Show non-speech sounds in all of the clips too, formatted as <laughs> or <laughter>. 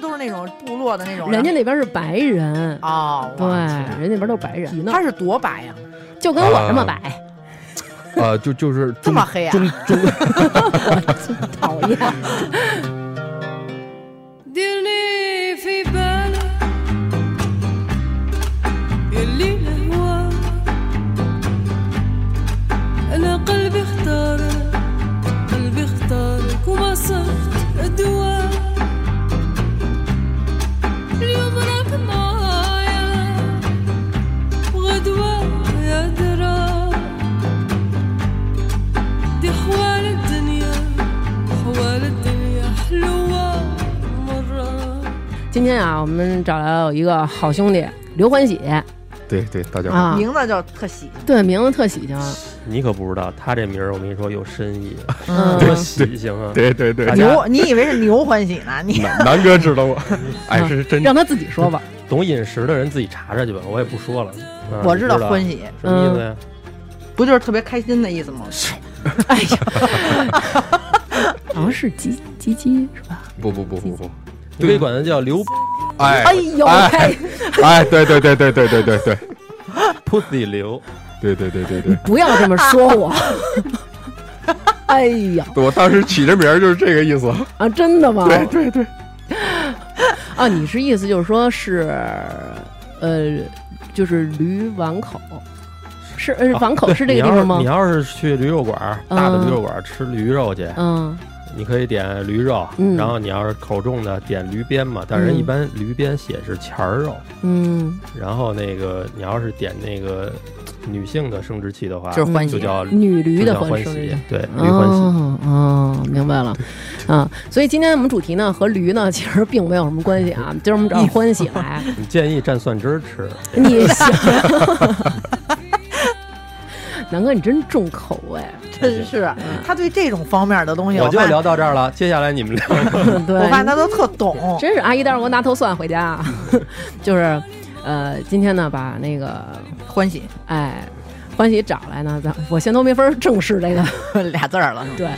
不都是那种部落的那种？人家那边是白人，哦，对，我人家那边都是白人，他是多白呀？就跟我这么白，啊，<laughs> 就就是这么黑啊中中 <laughs> <laughs> 讨厌。们找来有一个好兄弟刘欢喜对对，大家好，啊，名字叫特喜，对，名字特喜庆，你可不知道，他这名儿我跟你说有深意，嗯多喜庆啊！对对对大，家牛，你以为是牛欢喜呢？你南南哥知道我，<laughs> 哎，是真让他自己说吧。懂饮食的人自己查查去吧，我也不说了。啊我知道你欢喜什么意思呀？不就是特别开心的意思吗？<laughs> 哎呀，<laughs> 好像是鸡鸡鸡是吧？不不不不不，你可以管他叫刘哎哎呦哎，哎，对对对对对对对对。Pussy 流，对对对对对，不要这么说我。<laughs> 哎呀。我当时起这名儿就是这个意思，啊，真的吗？对对对，啊，你是意思就是说是，呃，就是驴碗口，是呃碗口是这个地方吗？你？要是去驴肉馆大的驴肉馆吃驴肉去，嗯你可以点驴肉，嗯。然后你要是口重的点驴鞭嘛，但是一般驴鞭写是钱儿肉，嗯，然后那个你要是点那个女性的生殖器的话，就是欢喜就叫女驴的欢喜喜，。对，驴欢喜。哦哦，明白了，啊，所以今天我们主题呢和驴呢其实并没有什么关系啊，今 <laughs> 儿我们找欢喜来，你建议蘸蒜汁儿吃，你行，<laughs> 南哥你真重口味，<laughs> 真是他对这种方面的东西，我就聊到这儿了，接下来你们聊。<laughs> 对，我发现他都特懂。<laughs> 真是阿姨，待会儿给我拿头蒜回家啊，就是，呃，今天呢把那个欢喜哎欢喜找来呢，咱我现在都没法儿正视这个俩字儿了，是吧对，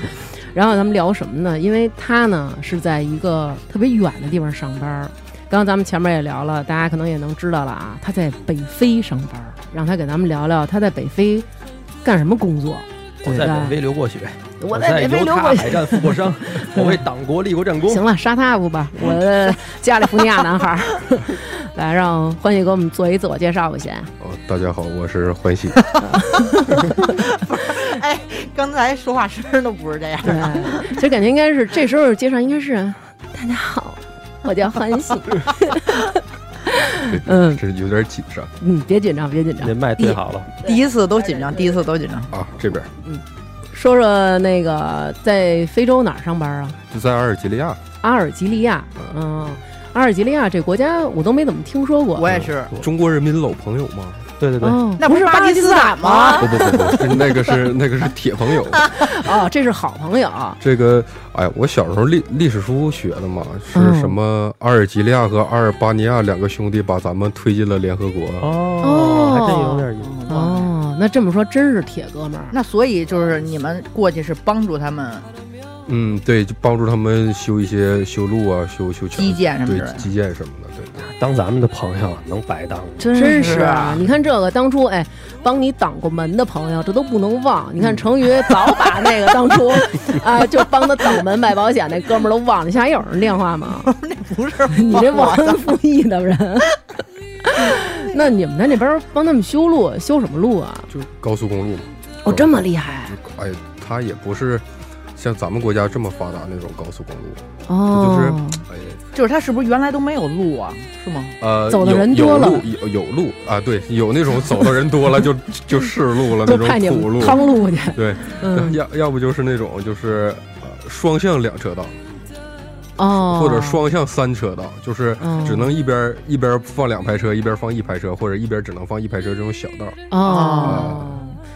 然后咱们聊什么呢？因为他呢是在一个特别远的地方上班儿。刚刚咱们前面也聊了，大家可能也能知道了啊，他在北非上班儿，让他给咱们聊聊他在北非干什么工作。我在北非流过血，我在北非犹流过海战负过伤，<laughs> 我为党国立过战功。行了，杀他不吧？我的加利福尼亚男孩儿，<laughs> 来让欢喜给我们做一自我介绍吧，先。哦，大家好，我是欢喜，<laughs> 哎，刚才说话声儿都不是这样。的，其实感觉应该是这时候介绍应该是大家好，我叫欢喜。嗯这有点紧张嗯，别紧张，别紧张连。麦最好了，第一次都紧张，第一次都紧张。啊，这边嗯说说那个在非洲哪儿上班啊？就在阿尔及利亚，阿尔及利亚。嗯，阿尔及利亚这国家我都没怎么听说过。我也是，中国人民老朋友嘛。对对对，哦，那不是巴基斯坦吗？不不不不，是那个是 <laughs> 那个是铁朋友。<laughs> 哦，这是好朋友。这个，哎，我小时候历历史书学的嘛，是嗯什么阿尔及利亚和阿尔巴尼亚两个兄弟把咱们推进了联合国。哦，还真有点意思。哦，那这么说真是铁哥们儿。那所以就是你们过去是帮助他们嗯，对，就帮助他们修一些修路啊，修修桥基建什么对的。基建什么的，对对。当咱们的朋友能白当吗？真真是是啊你看这个当初哎，帮你挡过门的朋友，这都不能忘。你看成宇早把那个当初 <laughs> 啊，就帮他挡门买保险那哥们儿都忘了。你现在还有人电话吗？<laughs> 那不是你这忘恩负义的人。那你们在那边帮他们修路，修什么路啊？就高速公路嘛。哦，这么厉害哎，他也不是像咱们国家这么发达那种高速公路，哦！就是哎，就是它是不是原来都没有路啊？是吗？呃，走的有人多了有路有有路啊，对，有那种走的人多了就 <laughs> 就是路了那种土路们，趟路去。对，嗯，要要不就是那种就是呃双向两车道，哦，或者双向三车道，就是哦只能一边一边放两排车，一边放一排车，或者一边只能放一排车这种小道。哦，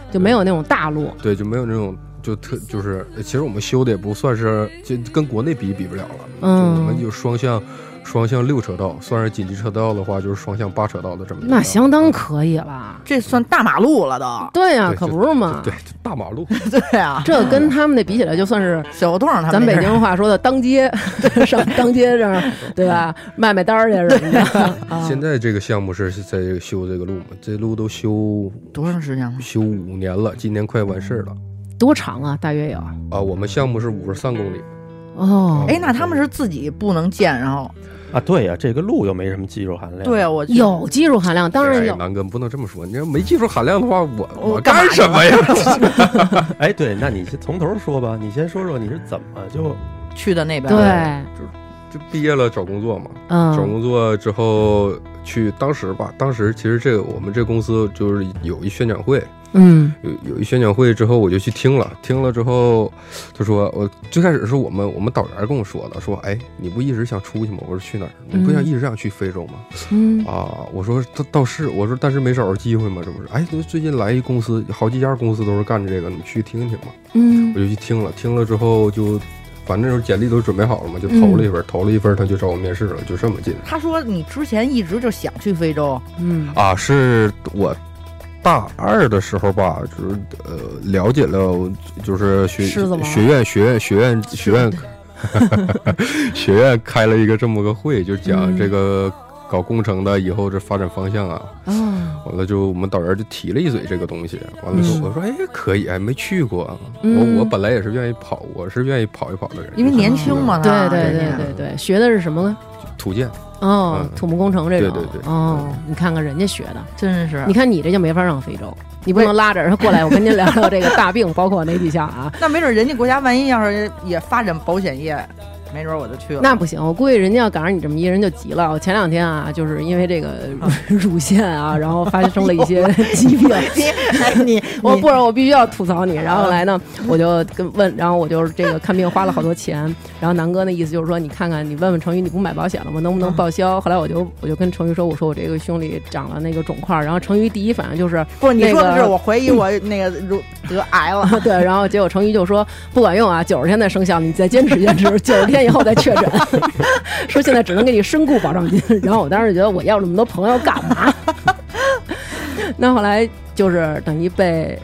就没有那种大路。对，就没有那种就特就是，其实我们修的也不算是，就跟国内比比不了了。嗯就我们有双向双向六车道，算是紧急车道的话，就是双向八车道的这么一个那相当可以了。这算大马路了都。对呀、可不是嘛。对，大马路，<laughs> 对啊，这跟他们那比起来，就算是小胡同咱北京话说的当街，<laughs> 上当街上，对吧？卖卖单儿去什么的。<laughs> 啊现在这个项目是在这个修这个路嘛，这路都修多长时间了？修五年了，今年快完事儿了多长啊？大约有啊。我们项目是五十三公里，哦。哎，那他们是自己不能建，然后啊，对呀、这个路又没什么技术含量。对啊，我有技术含量，当然有。哎南哥不能这么说，你要没技术含量的话，我我干什么呀？<laughs> 哎，对，那你先从头说吧，你先说说你是怎么就去的那边。对，就就毕业了找工作嘛，嗯找嗯工作之后去，当时吧，当时其实这个我们这公司就是有一宣讲会，嗯有有一宣讲会之后，我就去听了，听了之后，他说我最开始是我们我们导员跟我说的，说哎，你不一直想出去吗？我说去哪儿？你不想一直想去非洲吗？嗯啊，我说倒倒是，我说但是没找着机会嘛，这不是？哎，最近来一公司，好几家公司都是干这个，你去听听嘛。嗯我就去听了，听了之后就，反正就是简历都准备好了嘛，就投了一份，投了一份，他就找我面试了，就这么近。他说你之前一直就想去非洲，嗯。啊，是我大二的时候吧，就是呃了解了，就是学学院学院学院学院 <laughs> 学院开了一个这么个会，就讲嗯这个搞工程的以后这发展方向啊。哦。完了就我们导员就提了一嘴这个东西，完了说嗯。我说哎可以，哎没去过，嗯。我我本来也是愿意跑，我是愿意跑一跑的人，因为年轻嘛，对对对对对，学的是什么呢？土建，哦嗯，土木工程这种。对对对。哦，你看看人家学的，真是。你。看你这就没法上非洲，你不能拉着人过来，我跟您聊聊这个大病，包括哪几项啊？<laughs> 那没准人家国家万一要是也发展保险业，没准我就去了。那不行，我估计人家要赶上你这么一人就急了。我前两天啊，就是因为这个乳 <laughs> 乳腺啊，然后发生了一些 <laughs> 疾病。你 <laughs> 我不然我必须要吐槽你。然后后来呢，我就跟问，然后我就这个看病花了好多钱。然后南哥那意思就是说，你看看，你问问成宇，你不买保险了吗？能不能报销？后来我就我就跟成宇说，我说我这个胸里长了那个肿块儿。然后成宇第一反应就是不，你说的是个我怀疑我那个如得癌了。对，然后结果成宇就说不管用啊，九十天再生效，你再坚持坚持，九十天以后再确诊，<laughs> 说现在只能给你身故保障金。然后我当时觉得我要这么多朋友干嘛？<laughs> 那后来就是等于被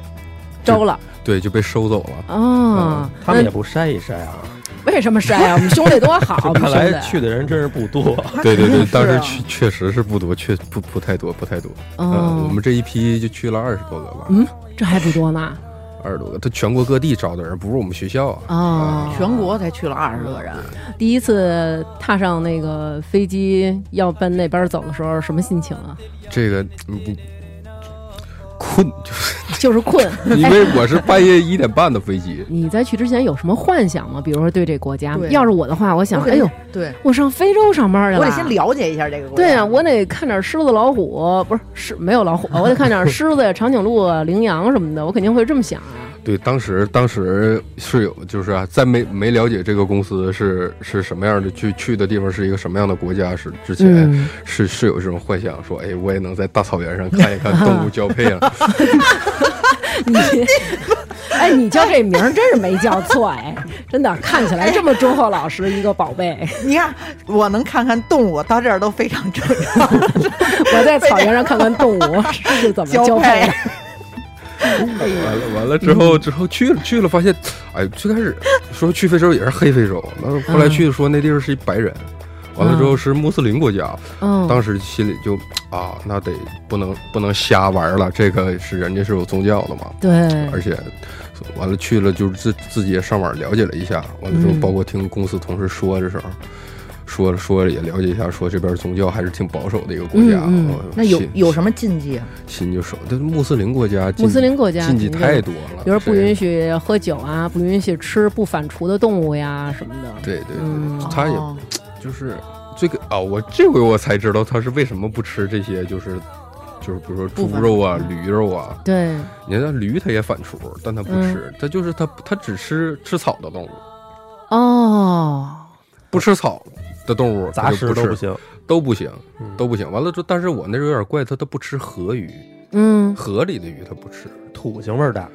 招了对，就被收走了。哦。那他们也不筛一筛啊。为什么筛啊？我们兄弟多好，<laughs> 看来去的人真是不多。对对对，当时去确确实是不多，确不不太多，不太多。嗯，哦我们这一批就去了二十多个吧，嗯，这还不多呢二十多个。他全国各地招的人，不是我们学校啊。哦。全国才去了二十个人，第一次踏上那个飞机要奔那边走的时候，什么心情啊？这个你你困，就是 <laughs> 就是困，<laughs> 因为我是半夜一点半的飞机。<laughs> 你在去之前有什么幻想吗？比如说对这国家，要是我的话，我想，哎呦，对，我上非洲上班去了，我得先。了解一下这个国家。对啊，我得看点狮子、老虎，不是是没有老虎，我得看点狮子呀、长颈鹿啊、羚羊什么的，我肯定会这么想啊。对，当时当时是有，就是啊，在没没了解这个公司是是什么样的，去去的地方是一个什么样的国家是之前、嗯，是是有这种幻想，说哎，我也能在大草原上看一看动物交配啊。<laughs> 你，哎，你叫这名儿真是没叫错哎，真的看起来这么忠厚老实一个宝贝。<laughs> 你看，我能看看动物，到这儿都非常正常。我在草原上看看动物是怎么 <laughs> 交配的。完了完了之后之后去了去了，发现，哎，最开始说去非洲也是黑非洲，那后来去说那地方是一白人，完了之后是穆斯林国家，嗯，当时心里就啊，那得不能不能瞎玩了，这个是人家是有宗教的嘛，对，而且完了去了就是自自己也上网了解了一下，完了之后嗯。包括听公司同事说的时候。说了说了也了解一下，说这边宗教还是挺保守的一个国家。嗯嗯那有有什么禁忌啊？心就守，但穆斯林国家穆斯林国家禁忌太多了，比如不允许喝酒啊，不允许吃不反刍的动物呀什么的。对对对，嗯他也哦就是这个啊，我这回我才知道他是为什么不吃这些，就是就是比如说猪肉啊、驴肉啊。对，你看驴它也反刍，但它不嗯吃，它就是它它只吃吃草的动物，哦，不吃草的动物它杂就不吃食都不行。都不行嗯都不行。完了之后，但是我那时候有点怪，它它不吃河鱼，嗯，河里的鱼它不吃。土腥味儿大，就啊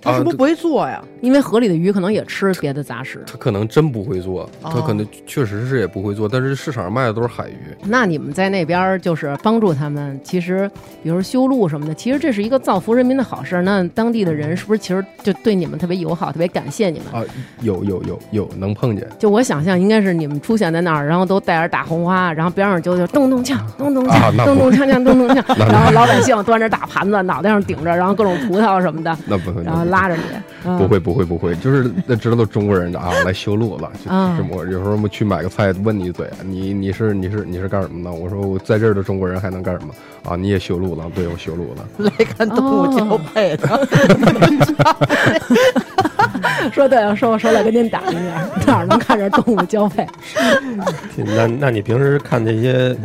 他是不是不会做呀？因为河里的鱼可能也吃别的杂食。他可能真不会做，他哦可能确实是也不会做，但是市场上卖的都是海鱼。那你们在那边就是帮助他们，其实比如修路什么的，其实这是一个造福人民的好事儿。那当地的人是不是其实就对你们特别友好，特别感谢你们？啊，有有有有能碰见就我想象应该是你们出现在那儿，然后都带着大红花，然后边上就就咚咚锵，咚咚锵，咚咚锵锵，咚咚锵，然后老百姓端着大盘子，脑袋上顶着，然后各种葡萄什么的，那不会，然后拉着你，嗯不会不会不会，就是那知道都中国人的啊，<laughs> 来修路了，就啊这么。有时候我们去买个菜，问你一嘴，你你是你是你是干什么的？我说我在这儿的中国人还能干什么啊？你也修路了？对，我修路了。<laughs> 来看动物交配的，<laughs> 说对了，说我说来跟您打听一下，哪儿能看着动物交配？那那你平时看这些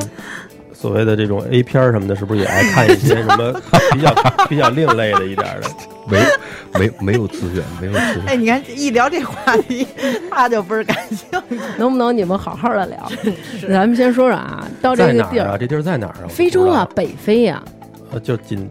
所谓的这种 A 片儿什么的，是不是也爱看一些什么比较比较另类的一点儿的？没没没有资源，没有资哎，源。你看一聊这话题，他就不是感兴趣。能不能你们好好的聊？咱们先说说啊，到这个地儿啊？这地儿在哪儿啊？非洲啊，北非呀、不知道，呃，就紧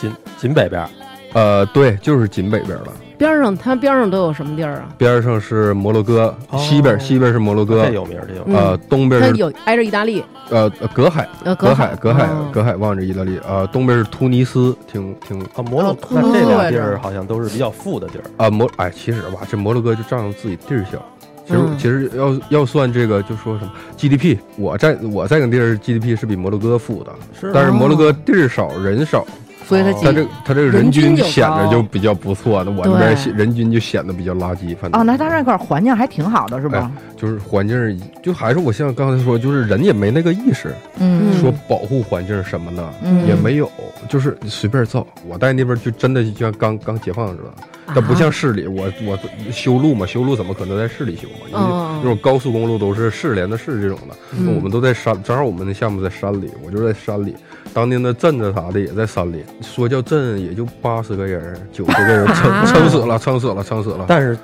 紧紧北边儿。呃，对，就是紧北边了，边上它边上都有什么地儿啊？边上是摩洛哥，哦。西边西边是摩洛哥这，有名儿，这有名。呃，东边有挨着意大利，呃呃隔海，呃，隔海，隔海哦。隔海望着意大利，呃，东边是突尼斯，挺挺啊，摩洛哦，那这俩地哦儿好像都是比较富的地儿。啊摩哎，其实吧，这摩洛哥就仗着自己地儿小。其实、嗯。其实要要算这个，就说什么 GDP，我在我在个地儿 GDP 是比摩洛哥富的，是但是摩洛哥地儿少人少，所以他哦它这他这个人均显得就比较不错的，我这边人均就显得比较垃圾。反正哦，那他那块环境还挺好的，是吧？就是环境，就还是我像刚才说，就是人也没那个意识，嗯说保护环境什么的、嗯也没有，就是随便造。我在那边就真的就像刚刚解放似的，啊。它不像市里，我我修路嘛，修路怎么可能在市里修嘛？因为哦。那种高速公路都是市连的市这种的，嗯。我们都在山，正好我们的项目在山里，我就在山里。当年的镇子啥的也在山里，说叫镇也就八十个人、九十个人，啊。撑撑死了，撑死了，撑死了。但是，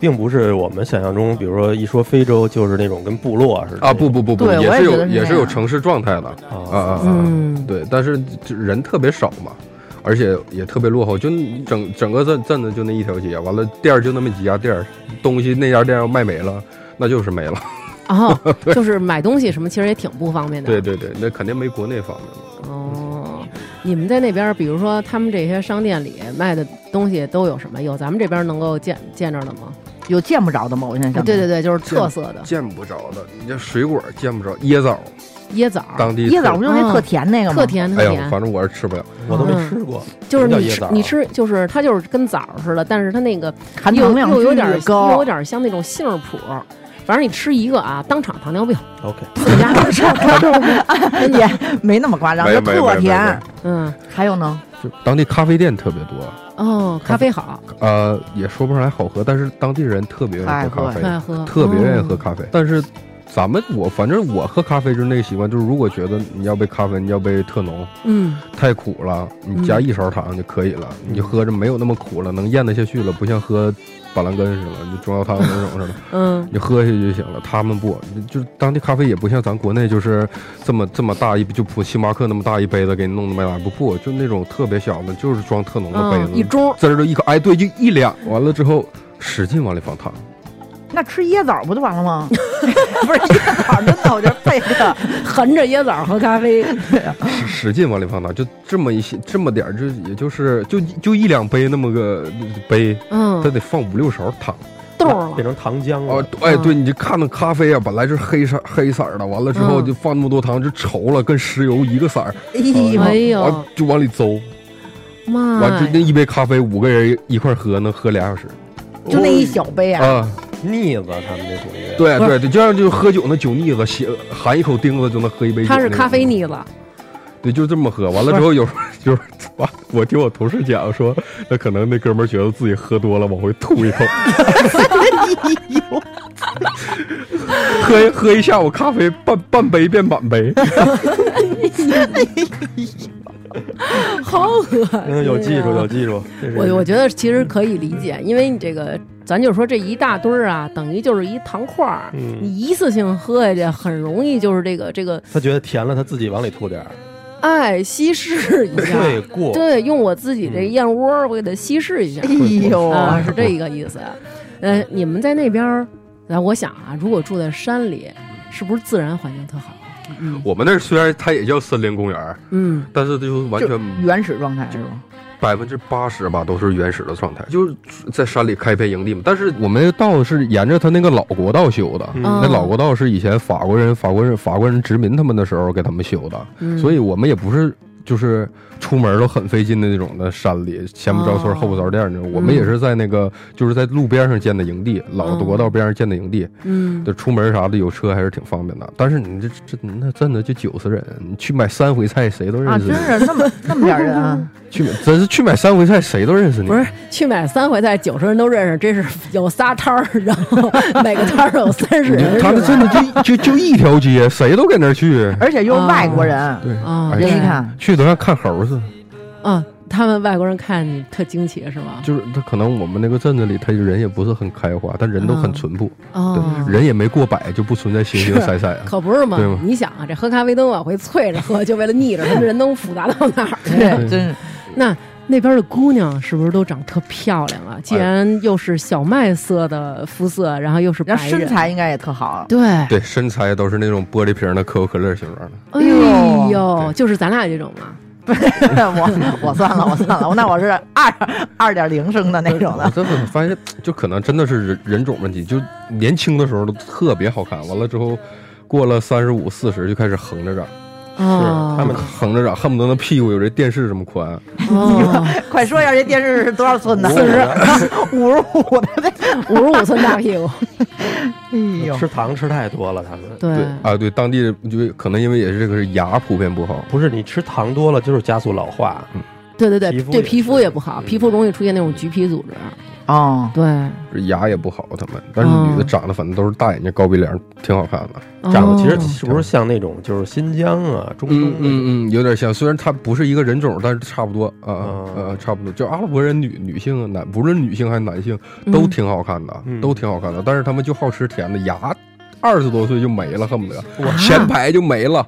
并不是我们想象中，比如说一说非洲就是那种跟部落似的。啊，不不不不，也是有也是有城市状态的。啊。啊啊，对，但是就人特别少嘛，而且也特别落后，就整整个镇镇子就那一条街，完了店儿就那么几家店儿，东西那家店要卖没了，那就是没了。哦，<laughs> 就是买东西什么，其实也挺不方便的。对对对，那肯定没国内方便嘛。哦，你们在那边，比如说他们这些商店里卖的东西都有什么？有咱们这边能够见见着的吗？有见不着的吗？我现在啊想，对对对，就是特色的见不着的，你这水果见不着，椰枣椰枣，当地椰枣不就那哦特甜那个吗？特。甜特哎呦，甜，反正我是吃不了。我都没嗯吃过。就是你吃什么叫椰枣啊你吃就是它就是跟枣似的，但是它那个含又糖量又有点又高有，点像那种杏儿脯。反正你吃一个啊，当场糖尿病，<laughs> OK，自己家吃，<laughs> 真的，也没那么夸张，就没没没没特甜没。嗯，还有呢，就当地咖啡店特别多，哦，咖啡好，呃，也说不上来好喝，但是当地人特别愿意喝咖啡爱喝，特爱喝，特别愿意喝哦咖啡。但是咱们我反正我喝咖啡就是那个习惯，就是如果觉得你要杯咖啡，你要杯特浓，嗯，太苦了，你加一勺糖就可以了，你就喝着没有那么苦了，能咽得下去了，不像喝板蓝根似的，就中药汤那种似的，<laughs> 嗯。你喝下去就行了。他们不，就是当地咖啡也不像咱国内就是这么这么大一就普星巴克那么大一杯子给你弄的麦来不不，就那种特别小的，就是装特浓的杯嗯，子，一盅，滋儿就一口，哎，对，就一两，完了之后使劲往里放糖。那吃椰枣不就完了吗？<laughs> 不是椰枣，真的，我觉得配的。含着椰枣喝咖啡，使使劲往里放糖，就这么一些这么点儿，就也就是就就一两杯那么个杯，它嗯，得放五六勺糖。豆儿了，变成糖浆了。哦，哎，对，你就看那咖啡啊，本来是黑色黑色儿的，完了之后嗯就放那么多糖，就稠了，跟石油一个色儿，哎呦，就往里邹，妈完就那，一杯咖啡五个人一块儿喝，能喝俩小时就那一小杯啊，啊！腻子，他们这属于。不是对对对，就像就喝酒那酒腻子，吸含一口钉子就能喝一杯酒。它是咖啡，腻子，对，就这么喝。完了之后有时候就是我，<laughs> 我听我同事讲说，那可能那哥们儿觉得自己喝多了，往回吐一口。<laughs> 喝一喝一下午咖啡，半半杯变满杯。<laughs> 好恶心呀，嗯，有技术，有技术。我我觉得其实可以理解，因为你这个，咱就说这一大堆儿啊，等于就是一糖块儿，嗯你一次性喝下去，很容易就是这个这个，他觉得甜了，他自己往里吐点儿。哎，稀释一下，<laughs> 会过，对，用我自己这燕窝儿，我给它稀释一下。哎呦，啊，是这个意思。呃，你们在那边儿，呃，我想啊，如果住在山里，是不是自然环境特好？嗯我们那儿虽然它也叫森林公园儿，嗯，但是就完就全原始状态是吧？百分之八十吧都是原始的状态，就是在山里开片营地嘛。但是我们那个道是沿着他那个老国道修的，嗯那老国道是以前法国人、法国人、法国人殖民他们的时候给他们修的，嗯所以我们也不是就是出门都很费劲的那种的山里，前不着村哦后不着店那种。我们也是在那个就是在路边上建的营地，老国道边上建的营地，嗯就出门啥的有车还是挺方便的。但是你这这那真的就九十人，你去买三回菜谁都啊，认识真你，是那么那么点人啊！<laughs> 去买真是去买三回菜谁都认识你。不是去买三回菜，九十人都认识，这是有仨摊儿，然后每个摊儿有三十人，他们真的就就就一条街，谁都跟那儿去。而且又是外国人，对，啊，哎对你看去都像看猴似的。啊，他们外国人看你特惊奇是吗？就是他可能我们那个镇子里，他人也不是很开化，但人都很淳朴，哦，对，人也没过百，就不存在形形色色啊。可不是嘛对吗？你想啊，这喝咖啡都往回啐着喝，就为了腻着，他们人能复杂到哪儿去？对，真是那那边的姑娘是不是都长特漂亮啊？既然又是小麦色的肤色，然后又是白然后人，身材应该也特好。对，对，身材都是那种玻璃瓶的可口可乐形状的。哎呦，对就是咱俩这种嘛。我我算了，我算了，那我是二二点零升的那种的。我这么发现，就可能真的是人人种问题，就年轻的时候都特别好看，完了之后，过了三十五、四十就开始横着长，哦，他们横着长，恨不得那屁股有这电视这么宽。哦，<laughs> 快说一下，这电视是多少寸的？四十，<laughs> 五十五的。五十五寸大屁股，<laughs> 哎呦，吃糖吃太多了，他们。对。对啊，对，当地就可能因为也是这个是牙普遍不好，不是你吃糖多了就是加速老化，对对对对，皮肤也皮肤也不好，嗯皮肤容易出现那种橘皮组织。哦，对，牙也不好，他们，但是哦女的长得反正都是大眼睛、高鼻梁，挺好看的。长得其实哦是不是像那种就是新疆啊、中东嗯嗯嗯，有点像，虽然它不是一个人种，但是差不多啊哦呃，差不多。就阿拉伯人女女性啊，男不论女性还是男性都嗯挺好看的，嗯。都挺好看的。但是他们就好吃甜的，牙二十多岁就没了，恨不得。啊前排就没了。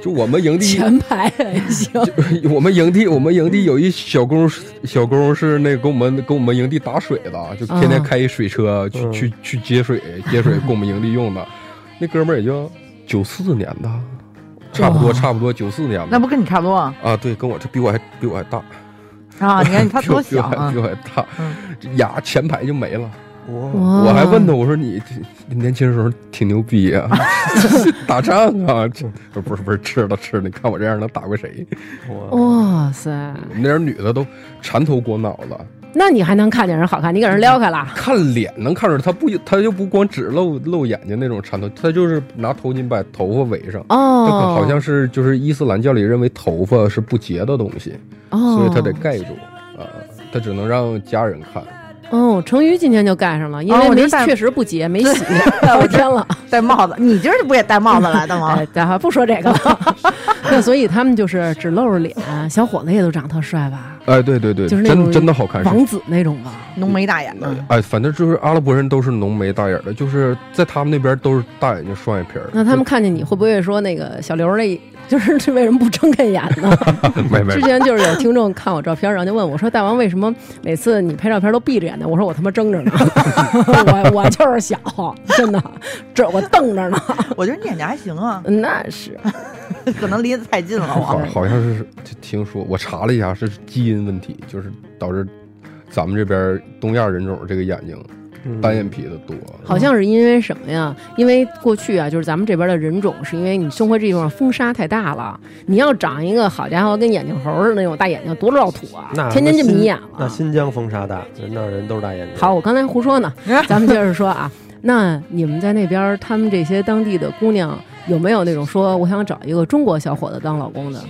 就我们营地，前排还行，我们营地，我们营地有一小工，小工是那个给我们给我们营地打水的，就天天啊开一水车去、嗯去去接水，接水供我们营地用的。那哥们儿也就九四年的，差不多差不多九四年的。那不跟你差不多啊？啊，对，跟我这比我还比我还大，啊你看他多小啊比我还比！我还大，牙前排就没了。我还问他，我说你这年轻时候挺牛逼啊、<laughs> 打仗啊，这不是不是吃了吃了，你看我这样能打过谁？哇哇塞，我们那点女的都缠头裹脑了，那你还能看见人好看？你给人撩开了，看脸能看出来，他不他就不光只露露眼睛那种缠头，他就是拿头巾把头发围上。哦好像是就是伊斯兰教里认为头发是不洁的东西，哦，所以他得盖住啊，他只能让家人看。哦，成瑜今天就盖上了，因为没确实不结，没洗 <laughs> <laughs> 我天了。戴帽子，你今儿不也戴帽子来的吗 <laughs> 哎？，咱还不说这个了。那所以他们就是只露着脸，小伙子也都长特帅吧？哎，对对对，就是那种真真的好看。王子那种吧？浓眉大眼的，哎，反正就是阿拉伯人都是浓眉大眼的，就是在他们那边都是大眼睛双眼皮儿。那他们看见你会不会说那个小刘那，<laughs> 就是这为什么不睁开眼呢？<laughs> 没没之前就是有听众看我照片，然后就问我说：“大王为什么每次你拍照片都闭着眼呢？”我说：“我他妈睁着呢，<laughs> 我我就是小，真的，这我瞪着呢。我觉得你眼睛还行啊，那是可能离得太近了好我。好像是听说，我查了一下是基因问题，就是导致咱们这边东亚人种这个眼睛嗯单眼皮的多。好像是因为什么呀？因为过去啊，就是咱们这边的人种，是因为你生活这地方风沙太大了，你要长一个好家伙跟眼镜猴似的那种大眼睛，多绕土啊那！天天就迷眼了那。新疆风沙大，人那儿人都是大眼睛。好，我刚才胡说呢，<laughs> 咱们接着说啊。那你们在那边，他们这些当地的姑娘有没有那种说我想找一个中国小伙子当老公的？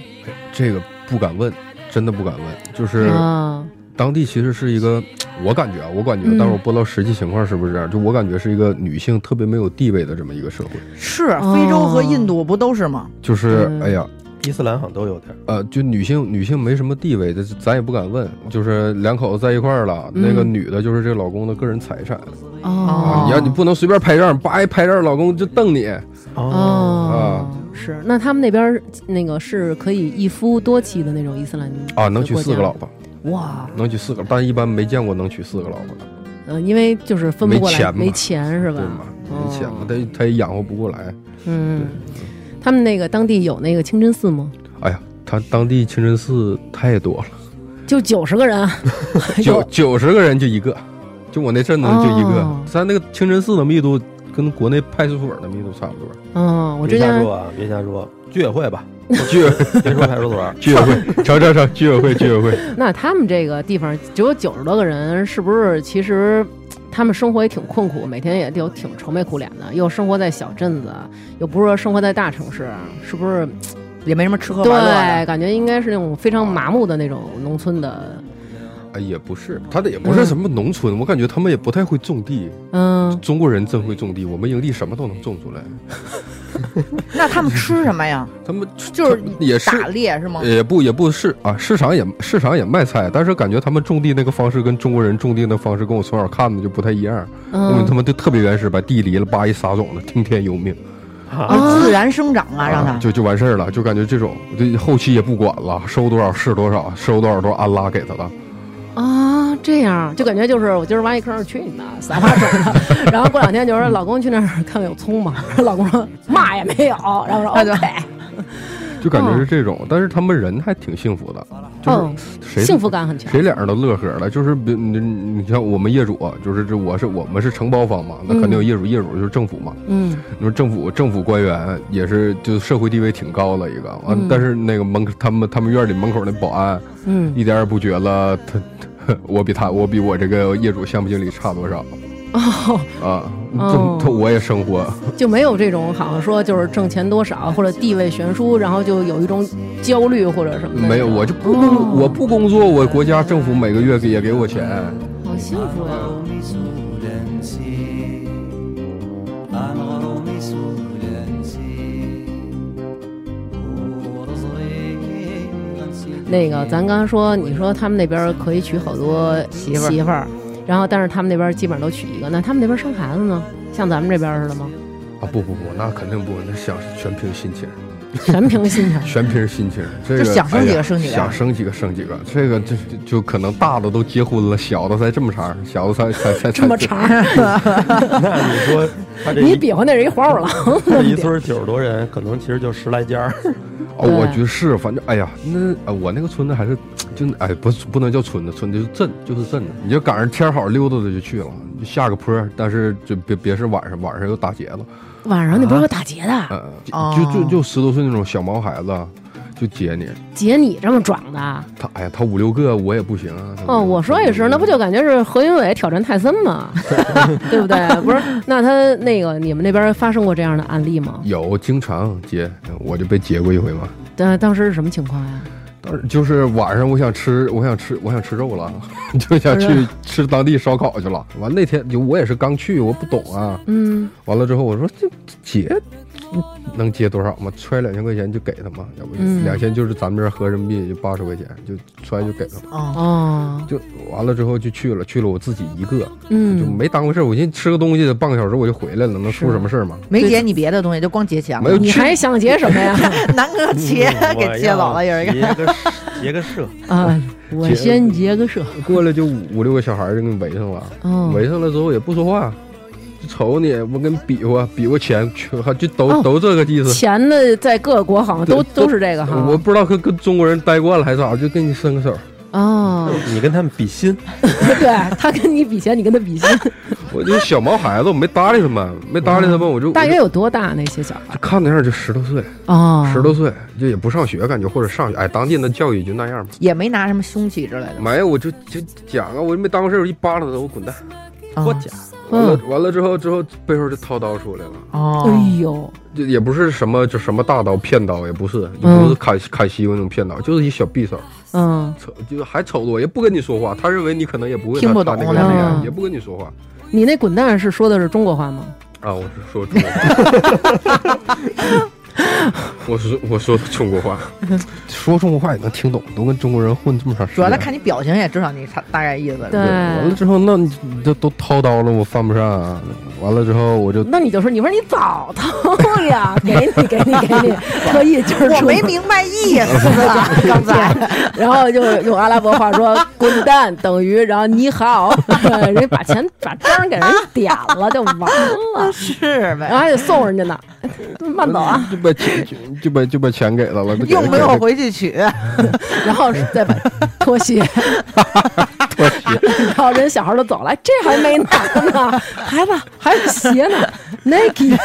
这个不敢问，真的不敢问。就是啊，当地其实是一个，<tsk> 我感觉啊，我感觉，嗯但是我不知道实际情况是不是这样。就我感觉是一个女性特别没有地位的这么一个社会。是非洲和印度不都是吗？就是嗯哎呀，伊斯兰好像都有点儿。呃，就女性女性没什么地位，这咱也不敢问。就是两口子在一块儿了，嗯那个女的就是这老公的个人财产哦啊，你要你不能随便拍照，叭一拍照，老公就瞪你。哦，是，那他们那边儿那个是可以一夫多妻的那种伊斯兰啊，能娶四个老婆，哇，能娶四个，但一般没见过能娶四个老婆的，呃，因为就是分不过来，没钱没钱是吧对？嘛？没钱嘛哦，他他也养活不过来。嗯，他们那个当地有那个清真寺吗？哎呀，他当地清真寺太多了，就九十个人，<laughs> 九 <laughs> 九十个人就一个，就我那镇子就一个哦。咱那个清真寺的密度跟国内派出所的密度差不多。嗯，我之前别瞎说啊，别瞎说，居委会吧，<laughs> <laughs> 居委别说派出所，居委会，成成成，居委会居委会。那他们这个地方只有九十多个人，是不是其实他们生活也挺困苦，每天也都挺愁眉苦脸的，又生活在小镇子，又不是说生活在大城市，是不是？也没什么吃喝玩乐对，感觉应该是那种非常麻木的那种农村的，哎，也不是，他的也不是什么农村，我感觉他们也不太会种地。嗯，中国人真会种地，我们营地什么都能种出来。<laughs> 那他们吃什么呀？<laughs> 他们就是也是打猎是吗？也不也不是啊，市场也市场也卖菜，但是感觉他们种地那个方式跟中国人种地的方式跟我从小看的就不太一样。我们他嗯，们就特别原始，把地犁了，扒一撒种子，听天由命啊，啊自然生长啊，让它就就完事儿了，就感觉这种这后期也不管了，收多少是多少，收多少都是安拉给他的。啊，这样就感觉就是我今儿挖一坑，去你那，<laughs> 撒把种子，然后过两天就说老公去那儿看看有葱吗？<laughs> 老公说嘛也没有，然后说那就 OK，就感觉是这种，但是他们人还挺幸福的，就是嗯，谁幸福感很强谁。脸上都乐呵了，就是比你你像我们业主，就是这我是我们是承包方嘛，那肯定有业主，业主就是政府嘛。嗯你说政府政府官员也是就社会地位挺高的一个，完、嗯但是那个门他们他们院里门口那保安嗯，一点也不觉得他他 <laughs> 我比他我比我这个业主项目经理差多少哦。<laughs> 啊，这、哦、我也生活，<laughs> 就没有这种好像说就是挣钱多少或者地位悬殊，然后就有一种焦虑或者什么的。没有，我就不工、我不工作，我国家政府每个月给也给我钱，好幸福呀、啊。那个，咱刚说，你说他们那边可以娶好多媳妇儿，然后但是他们那边基本上都娶一个，那他们那边生孩子呢？像咱们这边似的吗？啊不不不，那肯定不，那想全凭心情，全凭心情。全凭心情。这个就想生几个生几个想生几个生几个。这个就就就可能大的都结婚了，小的才这么长，小的才才才这么长，<laughs> 那你说他这你比划那是一黄鼠狼。<laughs> 他这一村九十多人，可能其实就十来家儿。哦，我觉得是，反正哎呀，那呃我那个村子还是就哎不不能叫村子，村子就是镇，就是镇子。你就赶上天好溜达的就去了，就下个坡，但是就别别是晚上，晚上又打劫了，晚上那边有打劫的，就就就十多岁那种小毛孩子就劫你，劫你这么壮的。他哎呀他五六个我也不行啊。他哦，我说也是，那不就感觉是何云伟挑战泰森吗？<laughs> 对不对？不是，那他那个你们那边发生过这样的案例吗？有经常劫，我就被劫过一回嘛。当当时是什么情况呀？当时就是晚上我想吃，我想吃，我想吃肉了，<laughs> 就想去吃当地烧烤去了。完那天就我也是刚去，我不懂啊。嗯，完了之后我说这结能接多少嘛？揣两千块钱就给他嘛，要不嗯两千就是咱们这儿合人民币就八十块钱，就揣就给他。哦，哦，就完了之后就去了，去了我自己一个，嗯就嗯，没当回事儿。我寻思吃个东西，半个小时我就回来了，能出什么事儿吗？没劫你别的东西，就光劫钱了。你没有去还想劫什么呀？<laughs> <laughs> 南哥劫给劫走了，有一个。劫个劫个社，<laughs> 啊，我先劫个社。过来就五五六个小孩儿就给你围上了，哦，围上了之后也不说话，就瞅你，我跟你比划比划钱，去还就都、哦都这个意思。钱的在各国好像都都是这个哈。我不知道跟跟中国人待惯了还是咋，就跟你伸个手。哦，你跟他们比心，<laughs> 对他跟你比钱，你跟他比心，<laughs> 我就小毛孩子，我没搭理他们，没搭理他们，我就大约有多大那些小孩就？看那样就十多岁，哦，十多岁就也不上学，感觉或者上学，哎，当地的教育就那样吧。也没拿什么凶器之类的。没有，我就就讲啊，我就没当回事儿，我一扒拉他，我滚蛋。哦我家完了嗯，完了之后之后背后就掏刀出来了，哦，哎呦，这也不是什么就什么大刀片刀，也不是，也嗯不是砍砍西瓜那种片刀，就是一小匕首。嗯，瞅就还瞅着我，也不跟你说话。他认为你可能也不会听不懂了那个嗯也不跟你说话你那滚蛋是说的是中国话吗？啊。我是说中国话，<laughs> <laughs> 我说我说中国话，说中国话也能听懂，都跟中国人混这么长时间。主要他看你表情也知道你大大概意思。对完了之后，那你这都掏刀了，我犯不上啊。完了之后我就那你就说，你说你早掏呀，给你给你给你，<laughs> 特意就是我没明白意思，<laughs> 刚才然后就用阿拉伯话说“滚蛋”等于，然后你好，人家把钱把章给人点了就完了，是呗然，后还得送人家呢，慢走啊，就把钱就就把就把钱给他了，就给用不用回去取？<laughs> 然后再把拖鞋，<laughs> 拖鞋，然后人小孩都走了，这还没拿呢，孩子还有鞋呢，Nike，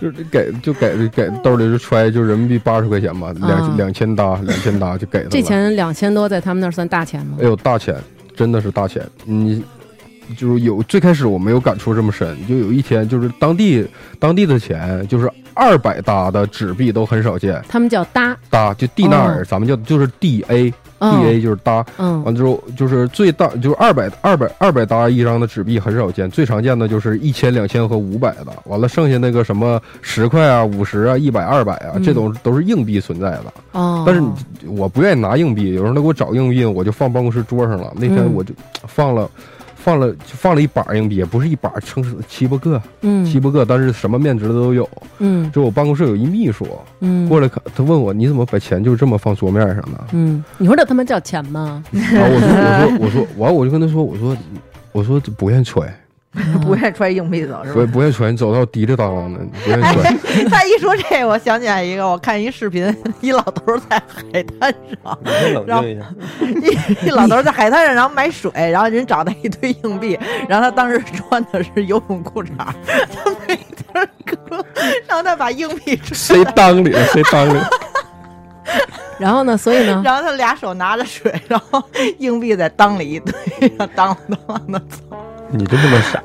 就是给就给给兜里就揣就人民币八十块钱吧，啊两两千搭两千搭就给他了。这钱两千多在他们那儿算大钱吗哎？呦大钱，真的是大钱。你就是有最开始我没有感触这么深，就有一天就是当地当地的钱就是二百搭的纸币都很少见，他们叫搭，搭就蒂纳尔，哦咱们叫就是 D A。D 嗯 A 就是搭，嗯完之后就是最大就是二百二百二百搭一张的纸币很少见，最常见的就是一千、两千和五百的。完了，剩下那个什么十块啊、五十啊、一百、二百啊，嗯这种都是硬币存在的。哦，但是你我不愿意拿硬币，有时候他给我找硬币，我就放办公室桌上了。那天嗯我就放了。放了就放了一把硬币，也不是一把，撑死七八个，嗯七八个，但是什么面值的都有。嗯就我办公室有一秘书嗯过来看，他问我你怎么把钱就这么放桌面上呢？嗯，你说这他妈叫钱吗？然后我说我说我说完我就跟他说我说我说这不愿意揣，不愿意揣硬币走是不吧？不愿意揣，你走到滴哩当啷的，不愿意揣。<laughs> 他一说这，我想起来一个，我看一视频，<laughs> 一老头在海滩上，然后一。一一老头在海滩上，然后买水，然后人找他一堆硬币，<laughs> 然后他当时穿的是游泳裤衩儿，他没地儿搁，然后他把硬币揣谁当里了？谁当里了？然后呢？所以呢？然后他俩手拿着水，然后硬币在裆里一堆，然后当啷当啷的走。你真他妈傻，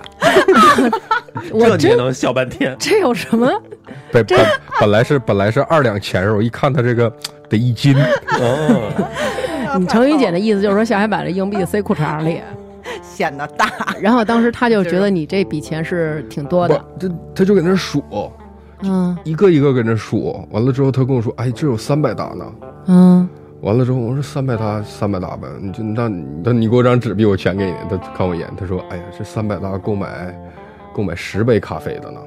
<laughs> 我这你也能笑半天。这有什么？<laughs> 本本本来是本来是二两钱肉，一看他这个得一斤，哦，<laughs> 你程雨姐的意思就是说，小海把这硬币塞裤衩里，显得大，然后当时他就觉得你这笔钱是挺多的，，他他就搁那数，嗯一个一个搁那数。完了之后，他跟我说：“哎，这有三百沓呢。”嗯完了之后，我说三百大，三百大呗，你就那那你给我张纸币，我钱给你。他看我一眼，他说：“哎呀，这三百大够买够买十杯咖啡的呢。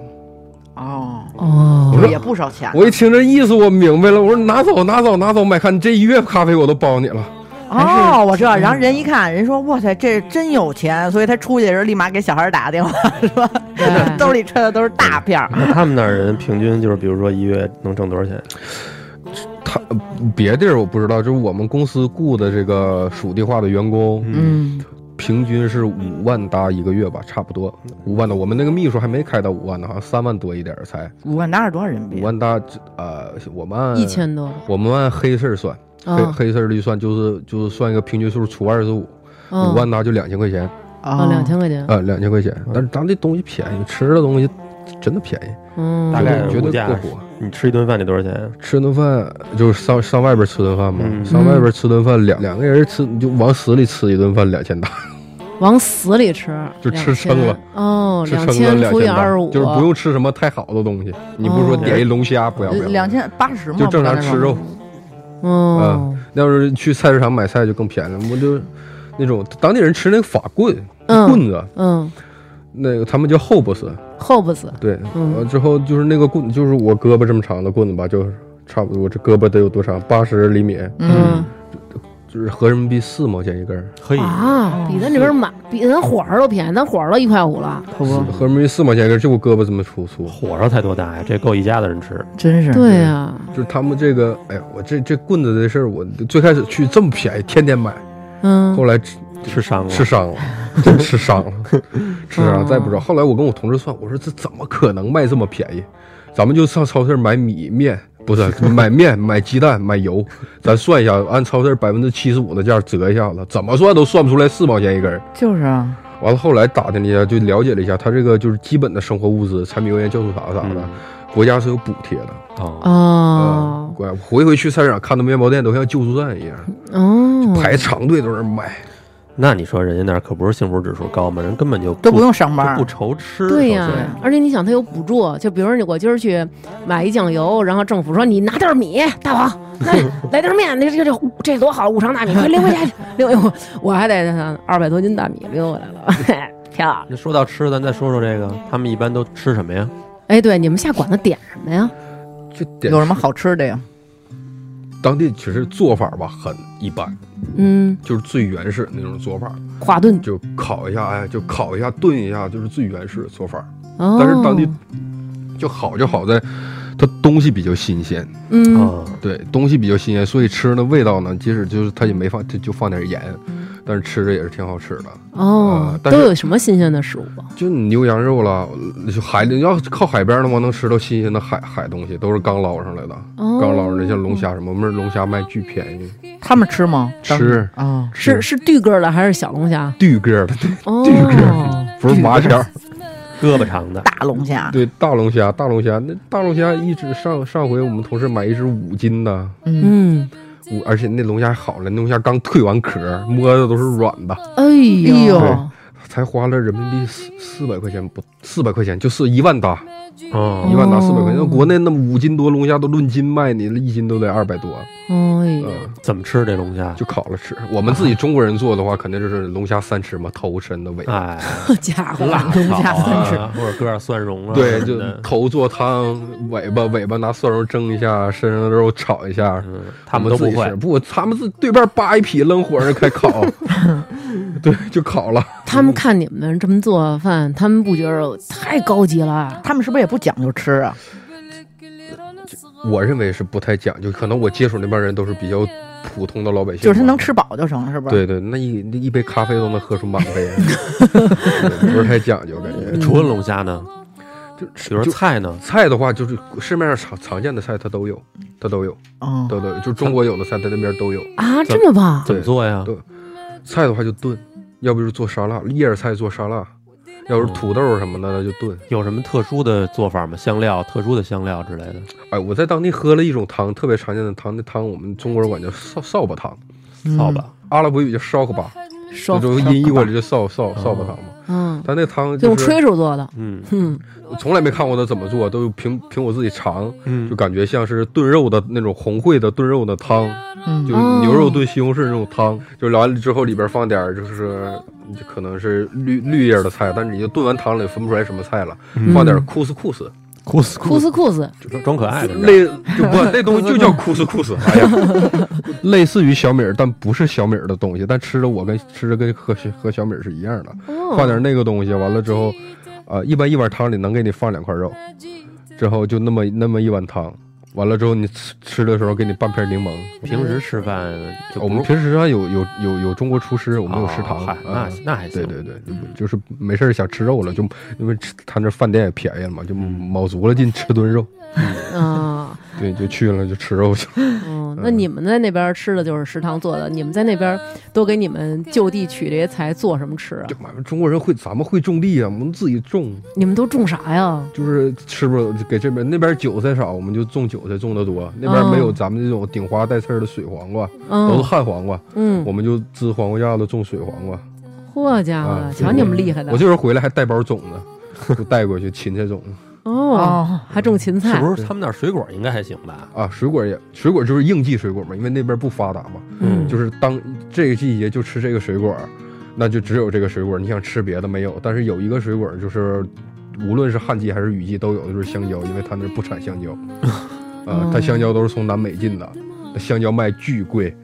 哦，哦就是也不少钱”。我一听这意思，我明白了。我说：“拿走，拿走，拿走，买看你这一月咖啡我都包你了。哦，我知道。然后人一看，人说：“哇塞，这真有钱！”所以他出去的时候立马给小孩打个电话，<laughs> 说对兜里揣的都是大片儿。那他们那儿人平均就是，比如说一月能挣多少钱？他别地儿我不知道，就是我们公司雇的这个属地化的员工，嗯，平均是五万搭一个月吧，差不多五万的。我们那个秘书还没开到五万呢，好像三万多一点才五万搭是多少人民币？五万搭。呃，我们按一，千多，我们按黑事儿算，黑啊黑事儿率算就是就是算一个平均数除二十五，嗯五万搭就两千块钱啊，两千块钱，啊，两千块钱。但是咱这东西便宜，吃的东西真的便宜，嗯，大概绝对物价过火。你吃一顿饭得多少钱？吃顿饭就是上上外边吃顿饭嘛，嗯上外边吃顿饭两两个人吃你就往死里吃一顿饭两千大，往死里吃，就吃撑了哦，吃撑了两千除以二十五，就是不用吃什么太好的东西。你不是说哦点一龙虾不要不要？两千八十吗？就正常吃肉。哦，要是去菜市场买菜就更便宜了，我就那种当地人吃那个法棍嗯棍子，嗯，那个他们叫后不死，后不死，对，嗯完之后就是那个棍，就是我胳膊这么长的棍子吧，就是差不多，我这胳膊得有多长？八十厘米，嗯，就是合人民币四毛钱一根儿，嘿，啊，比咱这边买，比咱火烧都便宜，咱火烧都一块五了。可不，合人民币四毛钱一根儿，就我胳膊这么粗粗。火烧才多大呀？这够一家子人吃。真是对呀，就是他们这个，哎呀，我这这棍子的事儿，我最开始去这么便宜，天天买，嗯后来吃吃伤了，吃伤了，<laughs> 真吃伤了，<laughs> 吃伤了，哦再不知道。后来我跟我同事算，我说这怎么可能卖这么便宜？咱们就上超市买米面，不是 <laughs> 买面、买鸡蛋、买油，咱算一下，按超市百分之七十五的价折一下子，怎么算都算不出来四毛钱一根儿。就是啊，完了，后来打听了一下，就了解了一下，他这个就是基本的生活物资，柴米油盐酱醋茶啥的，嗯国家是有补贴的。啊，哦乖，回回去菜市场看到面包店都像救助站一样，哦，排长队都在那买。那你说人家那儿可不是幸福指数高吗？人根本就都不用上班就不愁吃。对呀、而且你想，他有补助，就比如说我今儿去买一酱油，然后政府说你拿袋米，大王来 <laughs> 来袋面，那这这这多好，五常大米，快拎回家去，拎回我我还得二百多斤大米拎回来了。<laughs> 漂亮。那说到吃，咱再说说这个，他们一般都吃什么呀？哎，对，你们下馆子点什么呀？就点有什么好吃的呀？当地其实做法吧很一般，嗯，就是最原始那种做法，垮炖。就烤一下，哎，就烤一下，炖一下，就是最原始的做法。哦，但是当地就好就好在，它东西比较新鲜，嗯。啊，对，东西比较新鲜，所以吃的味道呢，即使就是它也没放，它就放点盐，但是吃着也是挺好吃的。哦呃，但是都有什么新鲜的食物啊？就牛羊肉了，就海里要靠海边的话，能吃到新鲜的海海东西，都是刚捞上来的，哦，刚捞上来，像龙虾什么，我们龙虾卖巨便宜，他们吃吗？吃啊，是是巨个的还是小龙虾？巨个的，对，巨个儿不是麻条。胳膊长的，大龙虾。对，大龙虾，大龙虾，那大龙虾一只上上回我们同事买一只五斤的，嗯，而且那龙虾好了，那龙虾刚蜕完壳，摸的都是软的，哎呦，才花了人民币四四百块钱不，四百块钱就是一万大，嗯一万大四百块钱。哦国内那五斤多龙虾都论斤卖你，一斤都得二百多，哎嗯呦，，怎么吃这龙虾？就烤了吃。我们自己中国人做的话，肯定就是龙虾三吃嘛，头、身的尾巴。哎，好 <laughs> 家伙，龙虾三吃，啊，或者搁点蒜蓉啊，对，就头做汤，尾巴尾巴拿蒜蓉蒸一下，身上的肉炒一下。嗯，他们都不会自己吃，不，他们是对半扒一劈，扔火上开烤，<laughs> 对，就烤了。他们看你们这么做饭，他们不觉得太高级了？他们是不是也不讲究吃啊？我认为是不太讲究，可能我接触那帮人都是比较普通的老百姓，就是他能吃饱就成，是不是？对对，那一那一杯咖啡都能喝出满杯，<laughs> 不是太讲究，感觉。除了龙虾呢，就比如说菜呢，菜的话，就是市面上常常见的菜，它都有，它都有，嗯，都都有，就中国有的菜，在那边都有。啊，这么棒！怎么做呀？对菜的话就炖，要不就是做沙拉，叶儿菜做沙拉，要是土豆什么的那就炖。有什么特殊的做法吗？香料、特殊的香料之类的？哎，我在当地喝了一种汤，特别常见的汤，那汤我们中国人管叫扫扫把汤，嗯扫把，阿拉伯语叫烧克巴，那就音译过来就扫扫扫把汤嘛。嗯，但那汤用就是炊手做的，嗯。嗯，我从来没看过他怎么做，都凭凭我自己尝，嗯就感觉像是炖肉的那种红烩的炖肉的汤，嗯就牛肉炖西红柿那种汤，就完了之后里边放点就是就可能是绿绿叶的菜，但是你就炖完汤了也分不出来什么菜了，放点库斯库斯，酷死库斯库斯，装装可爱的，类就不那东西就叫库斯库斯，哎呀，<laughs> 类似于小米儿，但不是小米儿的东西，但吃着我跟吃着跟喝喝小米儿是一样的，哦。放点那个东西，完了之后，呃，一般一碗汤里能给你放两块肉，之后就那么那么一碗汤，完了之后你吃吃的时候给你半片柠檬。平时吃饭就我们平时上有有有有中国厨师，我们有食堂那啊那还行。对对对，就是没事儿想吃肉了，就因为吃他那饭店也便宜了嘛，就卯足了劲吃顿肉，啊，对，就去了就吃肉去了。嗯，那你们在那边吃的就是食堂做的，你们在那边都给你们就地取这些材做什么吃啊就？妈中国人会，咱们会种地啊，我们自己种，你们都种啥呀？就是吃不给这边那边韭菜少，我们就种韭菜种的多，那边没有哦咱们这种顶花带刺儿的水黄瓜，都是嗯旱黄瓜，嗯，我们就支黄瓜架子种水黄瓜。嚯家伙啊，瞧你们厉害的我这时候回来还带包种子，就带过去 <laughs> 芹菜种子哦，哦，还种芹菜。是菜，不是他们那儿水果应该还行吧？啊，水果也水果就是应季水果嘛，因为那边不发达嘛，嗯，就是当这个季节就吃这个水果，那就只有这个水果，你想吃别的没有。但是有一个水果就是，无论是旱季还是雨季都有的就是香蕉，因为他那儿不产香蕉，啊，<laughs> 他香蕉都是从南美进的，那香蕉卖巨贵，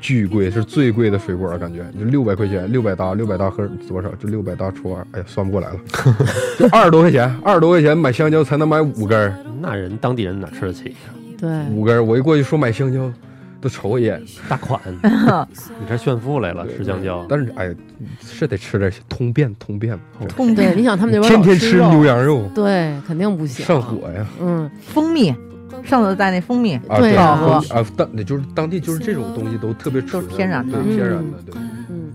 巨贵，是最贵的水果了，感觉。就六百块钱，六百大，六百大和多少？就六百大除二，哎呀，算不过来了，<laughs> 就二十多块钱，二十多块钱买香蕉才能买五根儿，那人当地人哪吃得起呀？对，五根儿，我一过去说买香蕉，都瞅我一眼。大款，<laughs> 你这炫富来了，吃香蕉。但是哎，是得吃点通便通便，通对，你想他们那边天天吃牛羊肉。对，肯定不行，上火呀！嗯，蜂蜜，上次带那蜂蜜，啊，对啊啊，啊当就是当地就是这种东西都特别纯都是天然的对天然的，对。嗯，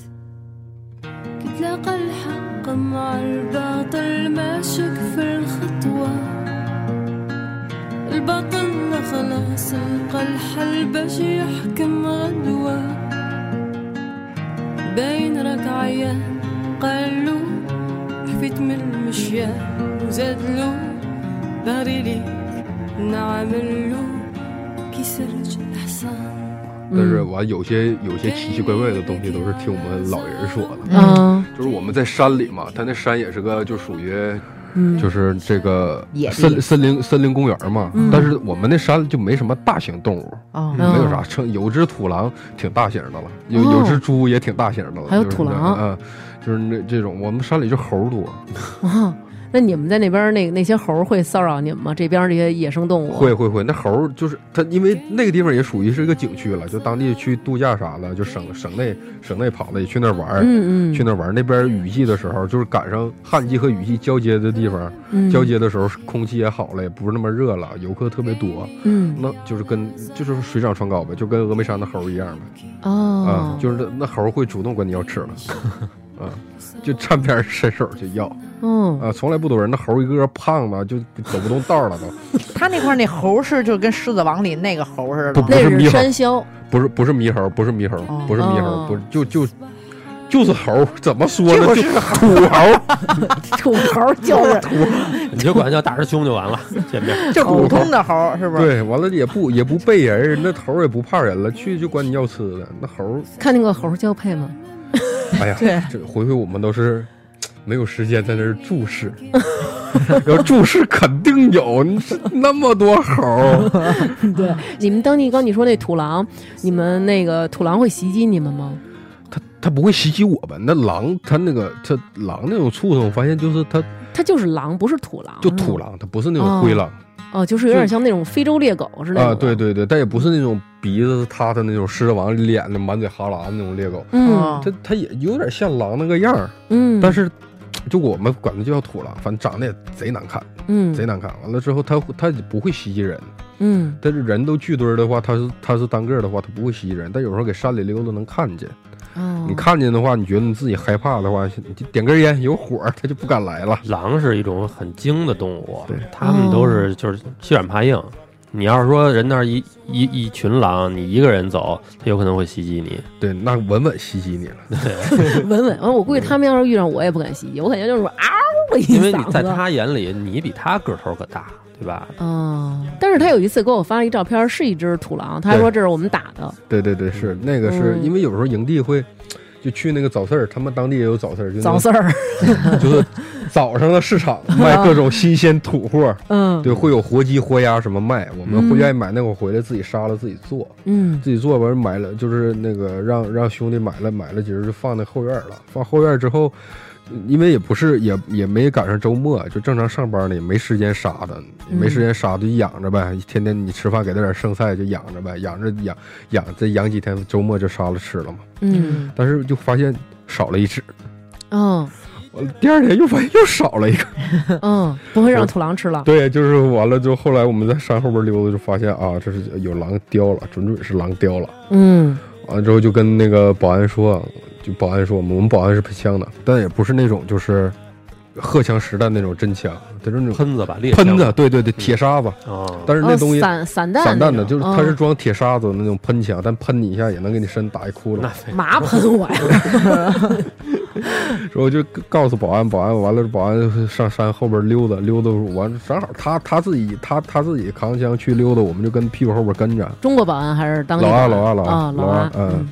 تلاقى الحق مع الباطل ماشيك في الخطوة الباطل خلاص لقى الحل باش يحكم غدوة باين راك عيان قالو حفيت من المشيان وزادلو بغري 但是完有些有些奇奇怪怪的东西都是听我们老人说的，嗯。就是我们在山里嘛，它那山也是个就属于嗯，就是这个森森林森林公园嘛，嗯。但是我们那山就没什么大型动物，没有啥，成有只土狼挺大型的了，有哦。有只猪也挺大型的了，还有就是土狼。嗯，就是那这种我们山里就猴多，啊，那你们在那边那那些猴儿会骚扰你们吗？这边这些野生动物？会会会，那猴儿就是它，因为那个地方也属于是一个景区了，就当地去度假啥的，就省省内省内跑的也去那玩儿。嗯嗯，去那玩儿，那边雨季的时候，就是赶上旱季和雨季交接的地方，嗯交接的时候空气也好了，也不是那么热了，游客特别多，嗯。那就是跟就是水涨船高呗，就跟峨眉山的猴一样呗，啊、哦，就是那那猴会主动管你要吃了，<laughs> 啊，就站边伸手就要，嗯啊，从来不躲人，那猴一个个胖的就走不动道了都，<laughs> 他那块那猴是就跟《狮子王》里那个猴似的，那是是猕猴山魈，不是不是猕猴，不是猕猴，哦不是猕猴，哦不是就就就是猴，怎么说呢？就就是土猴，<laughs> 土猴儿就是你就管他叫大师兄就完了，见面。就普通的猴是不是？对，完了也不也不背人，那猴也不怕人了，去就管你要吃的。那猴，看见过猴交配吗？哎呀，对这回回我们都是没有时间在那儿注视，<laughs> 要注视肯定有，那么多猴，<laughs> 对，你们当地刚你说那土狼，你们那个土狼会袭击你们吗？它它不会袭击我们。那狼，它那个它狼那种畜生，我发现就是它它就是狼，不是土狼，就土狼，它不是那种灰狼。哦，就是有点像那种非洲猎狗似的啊，对，对对，但也不是那种鼻子是塌的那种狮子王脸的满嘴哈喇子那种猎狗，嗯嗯它它也有点像狼那个样儿，嗯，但是就我们管它叫土狼，反正长得也贼难看，嗯贼难看。完了之后，它它不会袭击人，嗯但是人都聚堆儿的话，它是它是单个儿的话，它不会袭击人。但有时候给山里溜达能看见，哦，你看见的话，你觉得你自己害怕的话，你就点根烟有火儿，它就不敢来了。狼是一种很精的动物，对它们都是就是欺软怕硬。你要是说人那儿一一一群狼，你一个人走，它有可能会袭击你。对，那稳稳袭击你了。<laughs> 稳稳。完，我估计他们要是遇上我也不敢袭击，我感觉就是嗷因为你。在他眼里，你比他个头可大，对吧？嗯，但是他有一次给我发了一照片，是一只土狼，他说这是我们打的。对对对，是那个是嗯因为有时候营地会。就去那个早市儿，他们当地也有早市儿，就那早市儿，<laughs> 就是早上的市场卖各种新鲜土货，嗯，对，会有活鸡、活鸭什么卖，我们会愿意买那会儿回来自己杀了自己做，嗯。自己做完买了，就是那个让让兄弟买了买了几只就放那后院了，放后院之后，因为也不是也也没赶上周末，就正常上班呢，也没时间杀的，也没时间杀就养着呗，天天你吃饭给他点剩菜就养着呗，养着养养再养几天，周末就杀了吃了嘛。嗯。但是就发现少了一只，哦第二天又发现又少了一个。<laughs> 嗯，不会让土狼吃了。对，就是完了之后，后来我们在山后边溜达，就发现啊，这是有狼叼了，准准是狼叼了。嗯完了之后就跟那个保安说，就保安说，我们我们保安是配枪的，但也不是那种就是荷枪实弹那种真枪，它是那种喷子吧，猎枪喷子，对对对，铁沙子。哦，哦但是那东西散散弹散弹的，就是它是装铁沙子的那种喷枪，但喷你一下也能给你身打一窟窿那。喷我呀？<laughs> <laughs> 之后就告诉保安，保安完了，保安上山后边溜达溜达，完正好他他自己他他自己扛枪去溜达，我们就跟屁股后边跟着。中国保安还是当地老二老二老二啊老老二嗯嗯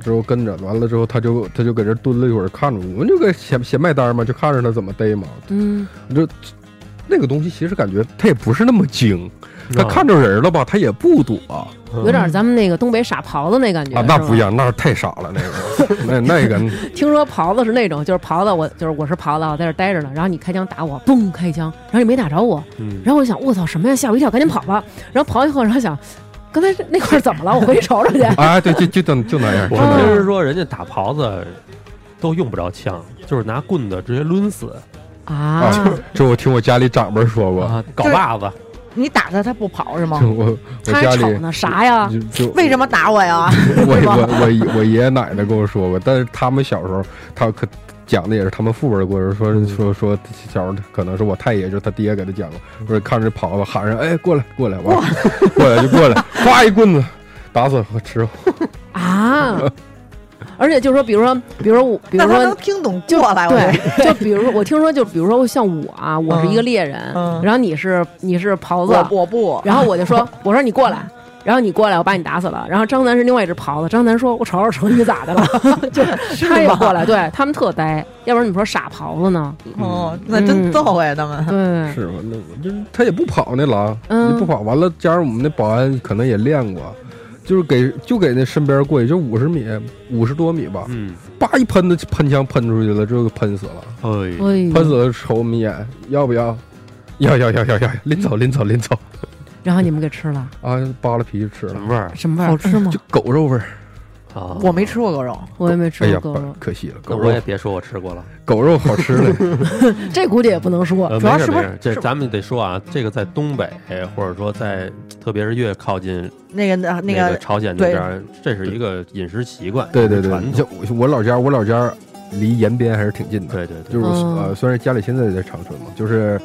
之后跟着，完了之后他就他就搁这蹲了一会儿，看着我们就搁写写卖单嘛，就看着他怎么逮嘛。嗯就那个东西其实感觉他也不是那么精，他哦看着人了吧，他也不躲啊，有点咱们那个东北傻狍子那感觉那是吧不一样，那是太傻了，那个 <laughs> 那那个 <laughs> 听说狍子是那种，就是狍子，我就是我是狍子，我在这待着呢，然后你开枪打我，嘣开枪，然后你没打着我，嗯，然后我想我操什么呀，吓我一跳，赶紧跑吧。然后跑以后，然后想刚才那块儿怎么了？我回去瞅瞅去。哎，<laughs> 对，就就就就那样，我听人说人家打狍子都用不着枪，就是拿棍子直接抡死啊，这我听我家里长辈说过，啊，镐把子。你打他他不跑是吗就？我我他还家里瞅呢，啥呀？就就为什么打我呀？<laughs> 我我我我爷爷奶奶跟我说过，但是他们小时候，他可讲的也是他们父辈的故事，说说说小时候可能是我太爷，就是他爹给他讲过，说看着狍子喊上，哎，过来过来，完了过来就过来，<laughs> 啪一棍子打死我吃。<laughs> 啊！而且就是说，比如说，比如说我，比如说能说。听懂过来？对，就比如说，我听说，就比如说像我啊，我是一个猎人，嗯然后你是你是狍子，我不，然后我就说，我说你过来，然后你过来，我把你打死了。然后张楠是另外一只狍子，张楠说：“我瞅瞅成你咋的了？” <laughs> 就是他也过来，对他们特呆，要不然你说傻狍子呢？哦，那真揍哎，他们。对，是吧？那我这他也不跑那狼，嗯你不跑完了，加上我们那保安可能也练过，就是给就给那身边过去就五十米，五十多米吧，嗯，叭一喷的喷枪喷出去了，就给喷死了，哎，喷死了瞅我们一眼，要不要？要要要要要，拎走拎走拎走 <laughs> 然后你们给吃了，啊！扒了皮就吃了，什么味儿什么味儿？好吃吗 <laughs> 就？狗肉味儿。啊？我没吃过狗肉，我也没吃哎呀过狗肉，，可惜了，那狗肉我也别说我吃过了。狗肉好吃嘞。<laughs> 这估计也不能说，呃，主要是不是没事没事，这是咱们得说啊，这个在东北，或者说在特别是越靠近那个那那个朝鲜那边儿，这是一个饮食习惯，对对对，传你像。我我老家，我老家离延边还是挺近的，对对对，就是嗯呃，虽然家里现在也在长春嘛，就是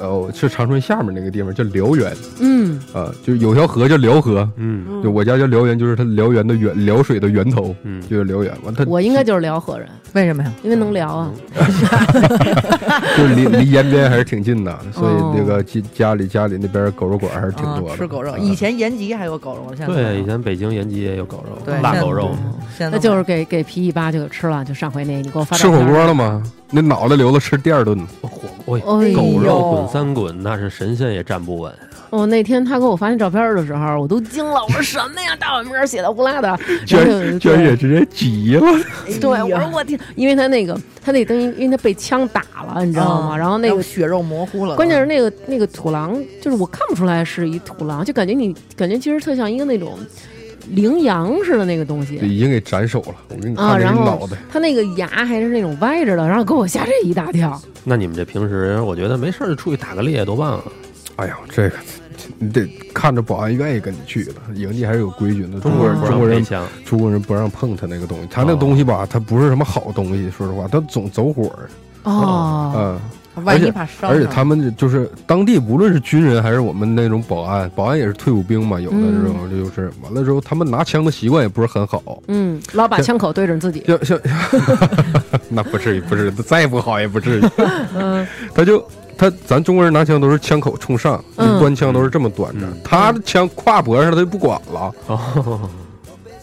呃是长春下面那个地方叫辽源嗯啊，就有条河叫辽河，嗯就我家叫辽源，就是它辽源的源辽水的源头，嗯，就是辽源。完，它我应该就是辽河人，为什么呀？因为能聊啊。<laughs> <laughs> 就是离离延边还是挺近的，所以哦那个家家里家里那边狗肉馆还是挺啊多的。吃狗肉，啊以前延吉还有狗肉，现在对，以前北京延吉也有狗肉，对现在腊狗肉，现在那就是给给皮一扒就给吃了，就上回那你给我发吃火锅了吗？那脑袋留着吃第二顿，火锅。哎狗肉滚三滚，那是神仙也站不稳。哦，那天他给我发那照片的时候，我都惊了，我说什么呀，大碗面写的呼啦的，居然居然也直接急了。对，我说我天，因为他那个他那灯，因为他被枪打了，你知道吗？啊然后那个血肉模糊了，关键是那个那个土狼，就是我看不出来是一土狼，就感觉你感觉其实特像一个那种羚羊似的那个东西已经给斩首了，我给你啊，看这脑袋。它那个牙还是那种歪着的，然后给我吓这一大跳。那你们这平时，我觉得没事儿就出去打个猎，多棒啊！哎呀，这个你得看着保安愿意跟你去了，营地还是有规矩的。中国人不让中国人，中国人不让碰他那个东西，他那个东西吧，它不是什么好东西，说实话，它总走火儿。哦，嗯，万一而且而且他们就是当地，无论是军人还是我们那种保安，保安也是退伍兵嘛，有的这种就是完了之后，他们拿枪的习惯也不是很好。嗯，老把枪口对准自己。像像，<laughs> 那不至于，不至于，再不好也不至于。<laughs> 嗯他就他咱中国人拿枪都是枪口冲上，嗯端枪都是这么端着嗯，他的枪挎脖上他就不管了，哦，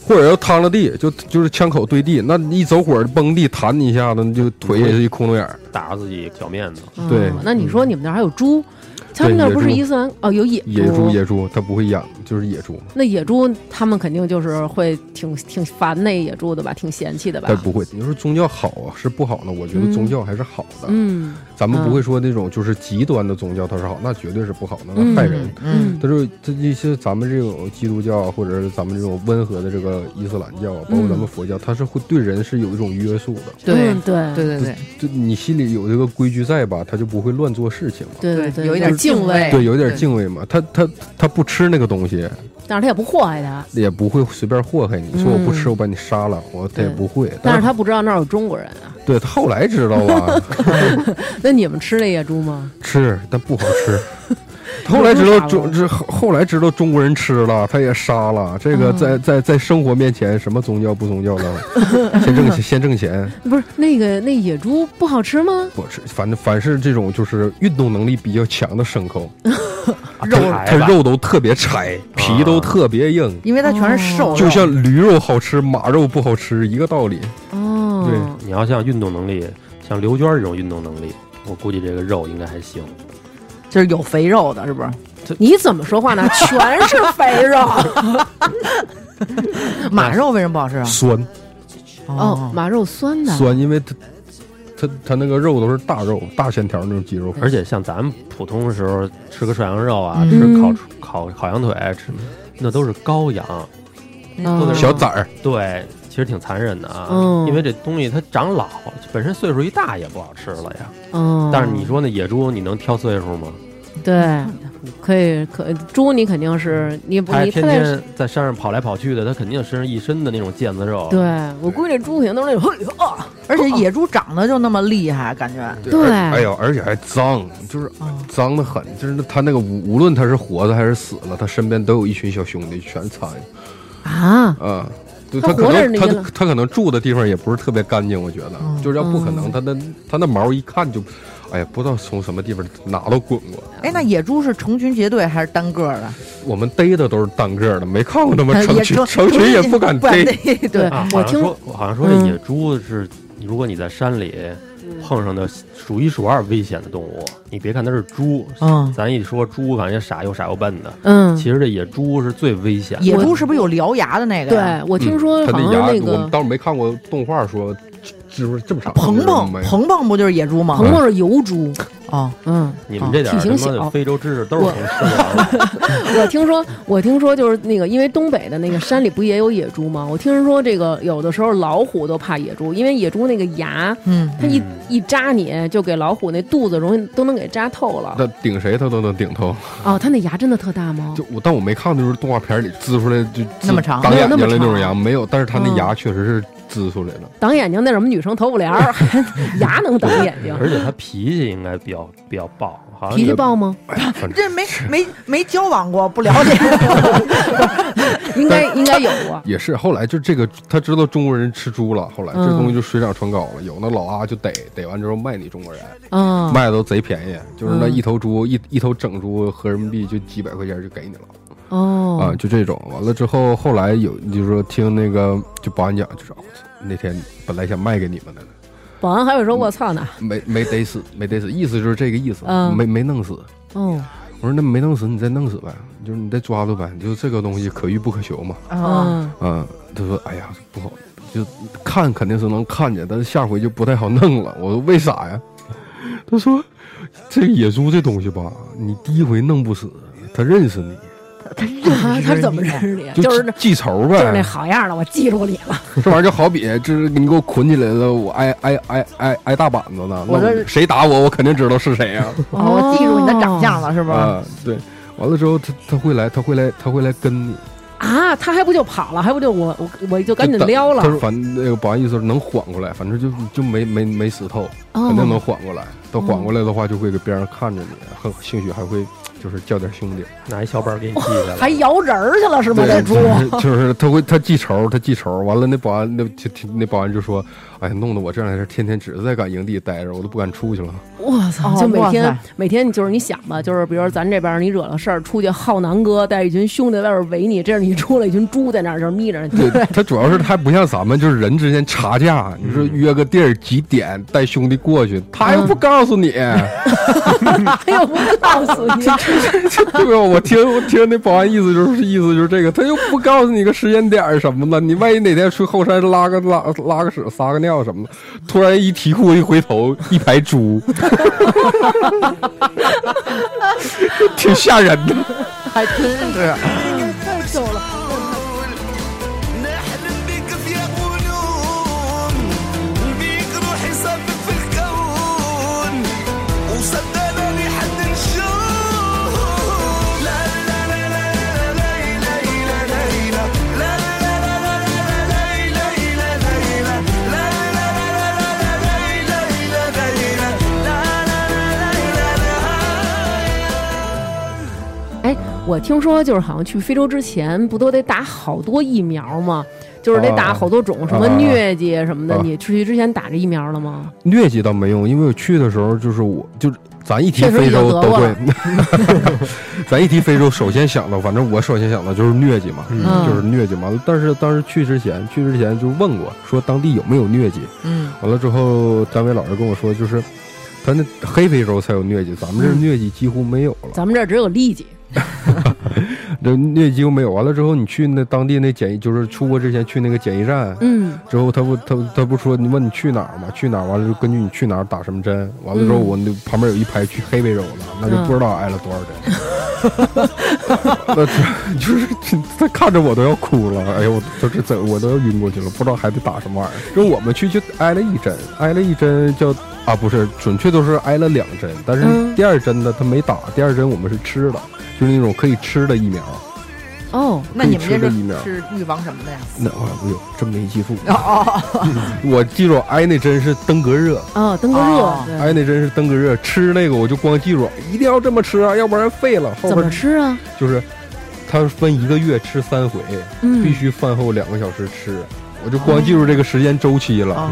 或者要趟了地，就就是枪口对地，那一走火崩地弹你一下子，你就腿也是一窟窿眼儿。打着自己脚面子。对哦那你说你们那儿还有猪？他们那儿不是伊斯兰哦，有野野猪，野猪，它不会养，就是野猪，那野猪他们肯定就是会挺挺烦那野猪的吧，挺嫌弃的吧但？不会。你说宗教好啊，是不好呢？我觉得嗯宗教还是好的。嗯咱们不会说那种就是极端的宗教它是好，那绝对是不好的，那嗯害人。嗯但是这一些咱们这种基督教或者是咱们这种温和的这个伊斯兰教，包括咱们佛教，它是会对人是有一种约束的。对嗯对对对对就你心里有这个规矩在吧，他就不会乱做事情嘛。对对对，有一点敬敬畏对，有一点敬畏嘛。他他他不吃那个东西，但是他也不祸害他，也不会随便祸害你。说我不吃，嗯我把你杀了，我他也不会。但是是他不知道那儿有中国人啊。对他后来知道啊，<laughs> 那你们吃那野猪吗？吃但不好吃。<laughs> 后来知道中这后后来知道中国人吃了，他也杀了。这个嗯在在在生活面前，什么宗教不宗教的，<laughs> 先挣钱先挣钱。<laughs> 不是那个那野猪不好吃吗？不吃，反正凡是这种就是运动能力比较强的牲口，肉它肉都特别柴，皮都特别硬，因为它全是瘦，就像驴肉好吃，马肉不好吃一个道理。哦，对你要像运动能力，像刘娟这种运动能力，我估计这个肉应该还行。就是有肥肉的，是不是？你怎么说话呢？<laughs> 全是肥肉。<laughs> 马肉为什么不好吃啊？酸哦，马肉酸的。酸，因为它它它那个肉都是大肉、大线条那种肌肉，而且像咱们普通的时候吃个涮羊肉啊，嗯吃烤烤烤羊腿，吃那都是羔羊，嗯小崽儿。对，其实挺残忍的啊。嗯因为这东西它长老，本身岁数一大也不好吃了呀。嗯，但是你说那野猪，你能挑岁数吗？对，可以可猪你肯定是你不它还天天在山上跑来跑去的，它肯定身上一身的那种腱子肉。对我估计这猪肯定都是那种嘿啊，而且野猪长得就那么厉害，感觉对而哎呦，而且还脏，就是啊脏的很，就是它那个无无论它是活的还是死了，它身边都有一群小兄弟全苍蝇啊，啊。对它它可能他他可能住的地方也不是特别干净，我觉得嗯就是要不可能，嗯它的他那毛一看就，哎呀，不知道从什么地方哪都滚过。哎，那野猪是成群结队还是单个的？我们逮的都是单个的，没看过他们成群，成成群也不敢逮。对对啊，我听好像说，好像说这嗯野猪是，如果你在山里碰上的数一数二危险的动物。你别看它是猪，嗯，咱一说猪，感觉傻又傻又笨的，嗯，其实这野猪是最危险的。野猪是不是有獠牙的那个呀？对我听说好他那牙，像那个我们倒是没看过动画说，是不是这么长？鹏鹏，没鹏鹏不就是野猪吗？鹏鹏是油猪，哦，嗯，你们这点体型小非洲知识都是从吃来的。<laughs> 我听说，我听说就是那个，因为东北的那个山里不也有野猪吗？我听人说这个有的时候老虎都怕野猪，因为野猪那个牙，嗯，它一嗯一扎你就给老虎那肚子容易都能给扎透了。那顶谁它都能顶透。哦，它那牙真的特大吗？就我，但我没看，就是动画片里滋出来就那么长当眼睛没有那么长那种牙没有，但是它那嗯牙确实是滋出来了。挡眼睛那什么女生头不帘儿，<laughs> 牙能挡眼睛？而且他脾气应该比较比较暴，好像脾气是暴吗？哎呀，反正这没没没交往过，不了解。<laughs> 应该应该有过。也是。后来就这个，他知道中国人吃猪了，后来这嗯东西就水涨船高了。有那老阿就逮逮完之后卖你中国人，嗯，卖的都贼便宜，就是那嗯一头猪一一头整猪合人民币就几百块钱就给你了。啊，哦，就这种。完了之后，后来有就是说听那个就保安讲，就说我操，那天本来想卖给你们的呢，保安还会说“我操”呢。没没逮死，没逮死，意思就是这个意思，嗯没没弄死。哦，我说那没弄死，你再弄死呗，就是你再抓住呗，就是这个东西可遇不可求嘛。啊，嗯，嗯，他说哎呀不好，就看肯定是能看见，但是下回就不太好弄了。我说为啥呀？他说这野猪这东西吧，你第一回弄不死，他认识你，啊他怎么认识你？就是记仇呗。就是那好样的，我记住你了。<laughs> 这玩意儿就好比，就是你给我捆起来了，我挨挨挨挨挨大板子呢。我这谁打我，我肯定知道是谁呀、<laughs> 哦，我记住你的长相了，是不是？啊。对，完了之后他他会来，他会来，他会来跟你。啊，他还不就跑了，还不就我我我就赶紧撩了他。说反正那个保安意思是能缓过来，反正就就没没没死透，肯定能哦，缓过来。等缓过来的话，就会给别人看着你，很兴许还会就是叫点兄弟。拿一小板给你记下来，<laughs> 还摇人儿去了是吗？这猪 <laughs> 就是他会他记仇，他记仇。完了，那保安那就那保安就说：“哎呀，弄得我这两天天天只是在赶营地待着，我都不敢出去了。我操！哦就每天每天就是你想吧，就是比如说咱这边你惹了事儿，出去浩南哥带一群兄弟在外边围你，这样你出来一群猪在那儿就是眯着你。对他主要是他不像咱们，就是人之间查价，你说约个地儿几点带兄弟过去，他又不告诉你，<laughs> 他又不告诉你，对吧？我听我听那保安意思就是意思就是这个，他又不告诉你个时间点什么的，你万一哪天去后山拉个拉拉个屎撒个尿什么的，突然一提裤一回头，一排猪，<laughs> 挺吓人的。还真是。太逗了。我听说就是好像去非洲之前不都得打好多疫苗吗？就是得打好多种，什么啊疟疾什么的。啊你出去之前打这疫苗了吗？疟疾倒没用，因为我去的时候就是我就是咱一提非洲都会 <laughs> 咱一提非洲首先想到，反正我首先想到就是疟疾嘛，嗯就是疟疾嘛。但是当时去之前，去之前就问过，说当地有没有疟疾。嗯，完了之后，单位老师跟我说，就是他那黑非洲才有疟疾，咱们这疟疾几乎没有了。咱们这儿只有痢疾。<laughs> 这疟疾几乎没有。完了之后，你去那当地那检疫，就是出国之前去那个检疫站，嗯之后他不他他不说你问你去哪儿吗？去哪儿完了就根据你去哪儿打什么针。完了之后嗯我那旁边有一排去黑非洲的，那就不知道挨了多少针。<laughs> 那这就是他看着我都要哭了，哎呦我都是怎我都要晕过去了，不知道还得打什么玩意儿。就我们去就挨了一针，挨了一针叫啊不是，准确都是挨了两针，但是嗯第二针呢他没打，第二针我们是吃的，就是那种可以吃的疫苗。哦，那你们这是可以吃的疫苗是预防什么的呀？那啊，哎呦，真没记住。哦哦，我记住挨那针是登革热，哦，登革热挨那针是登革热，吃那个我就光记住一定要这么吃啊，要不然废了。后怎么边吃啊？就是它分一个月吃三回，嗯，必须饭后两个小时吃。我就光记住这个时间周期了，哦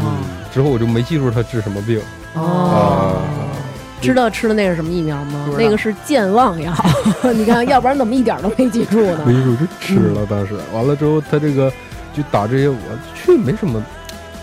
之后我就没记住它治什么病哦啊。知道吃的那是什么疫苗吗那个是健忘药，<laughs> 你看，要不然怎么一点都没记住呢？没记住就吃了，当时完了之后，他这个就打这些，我去没什么。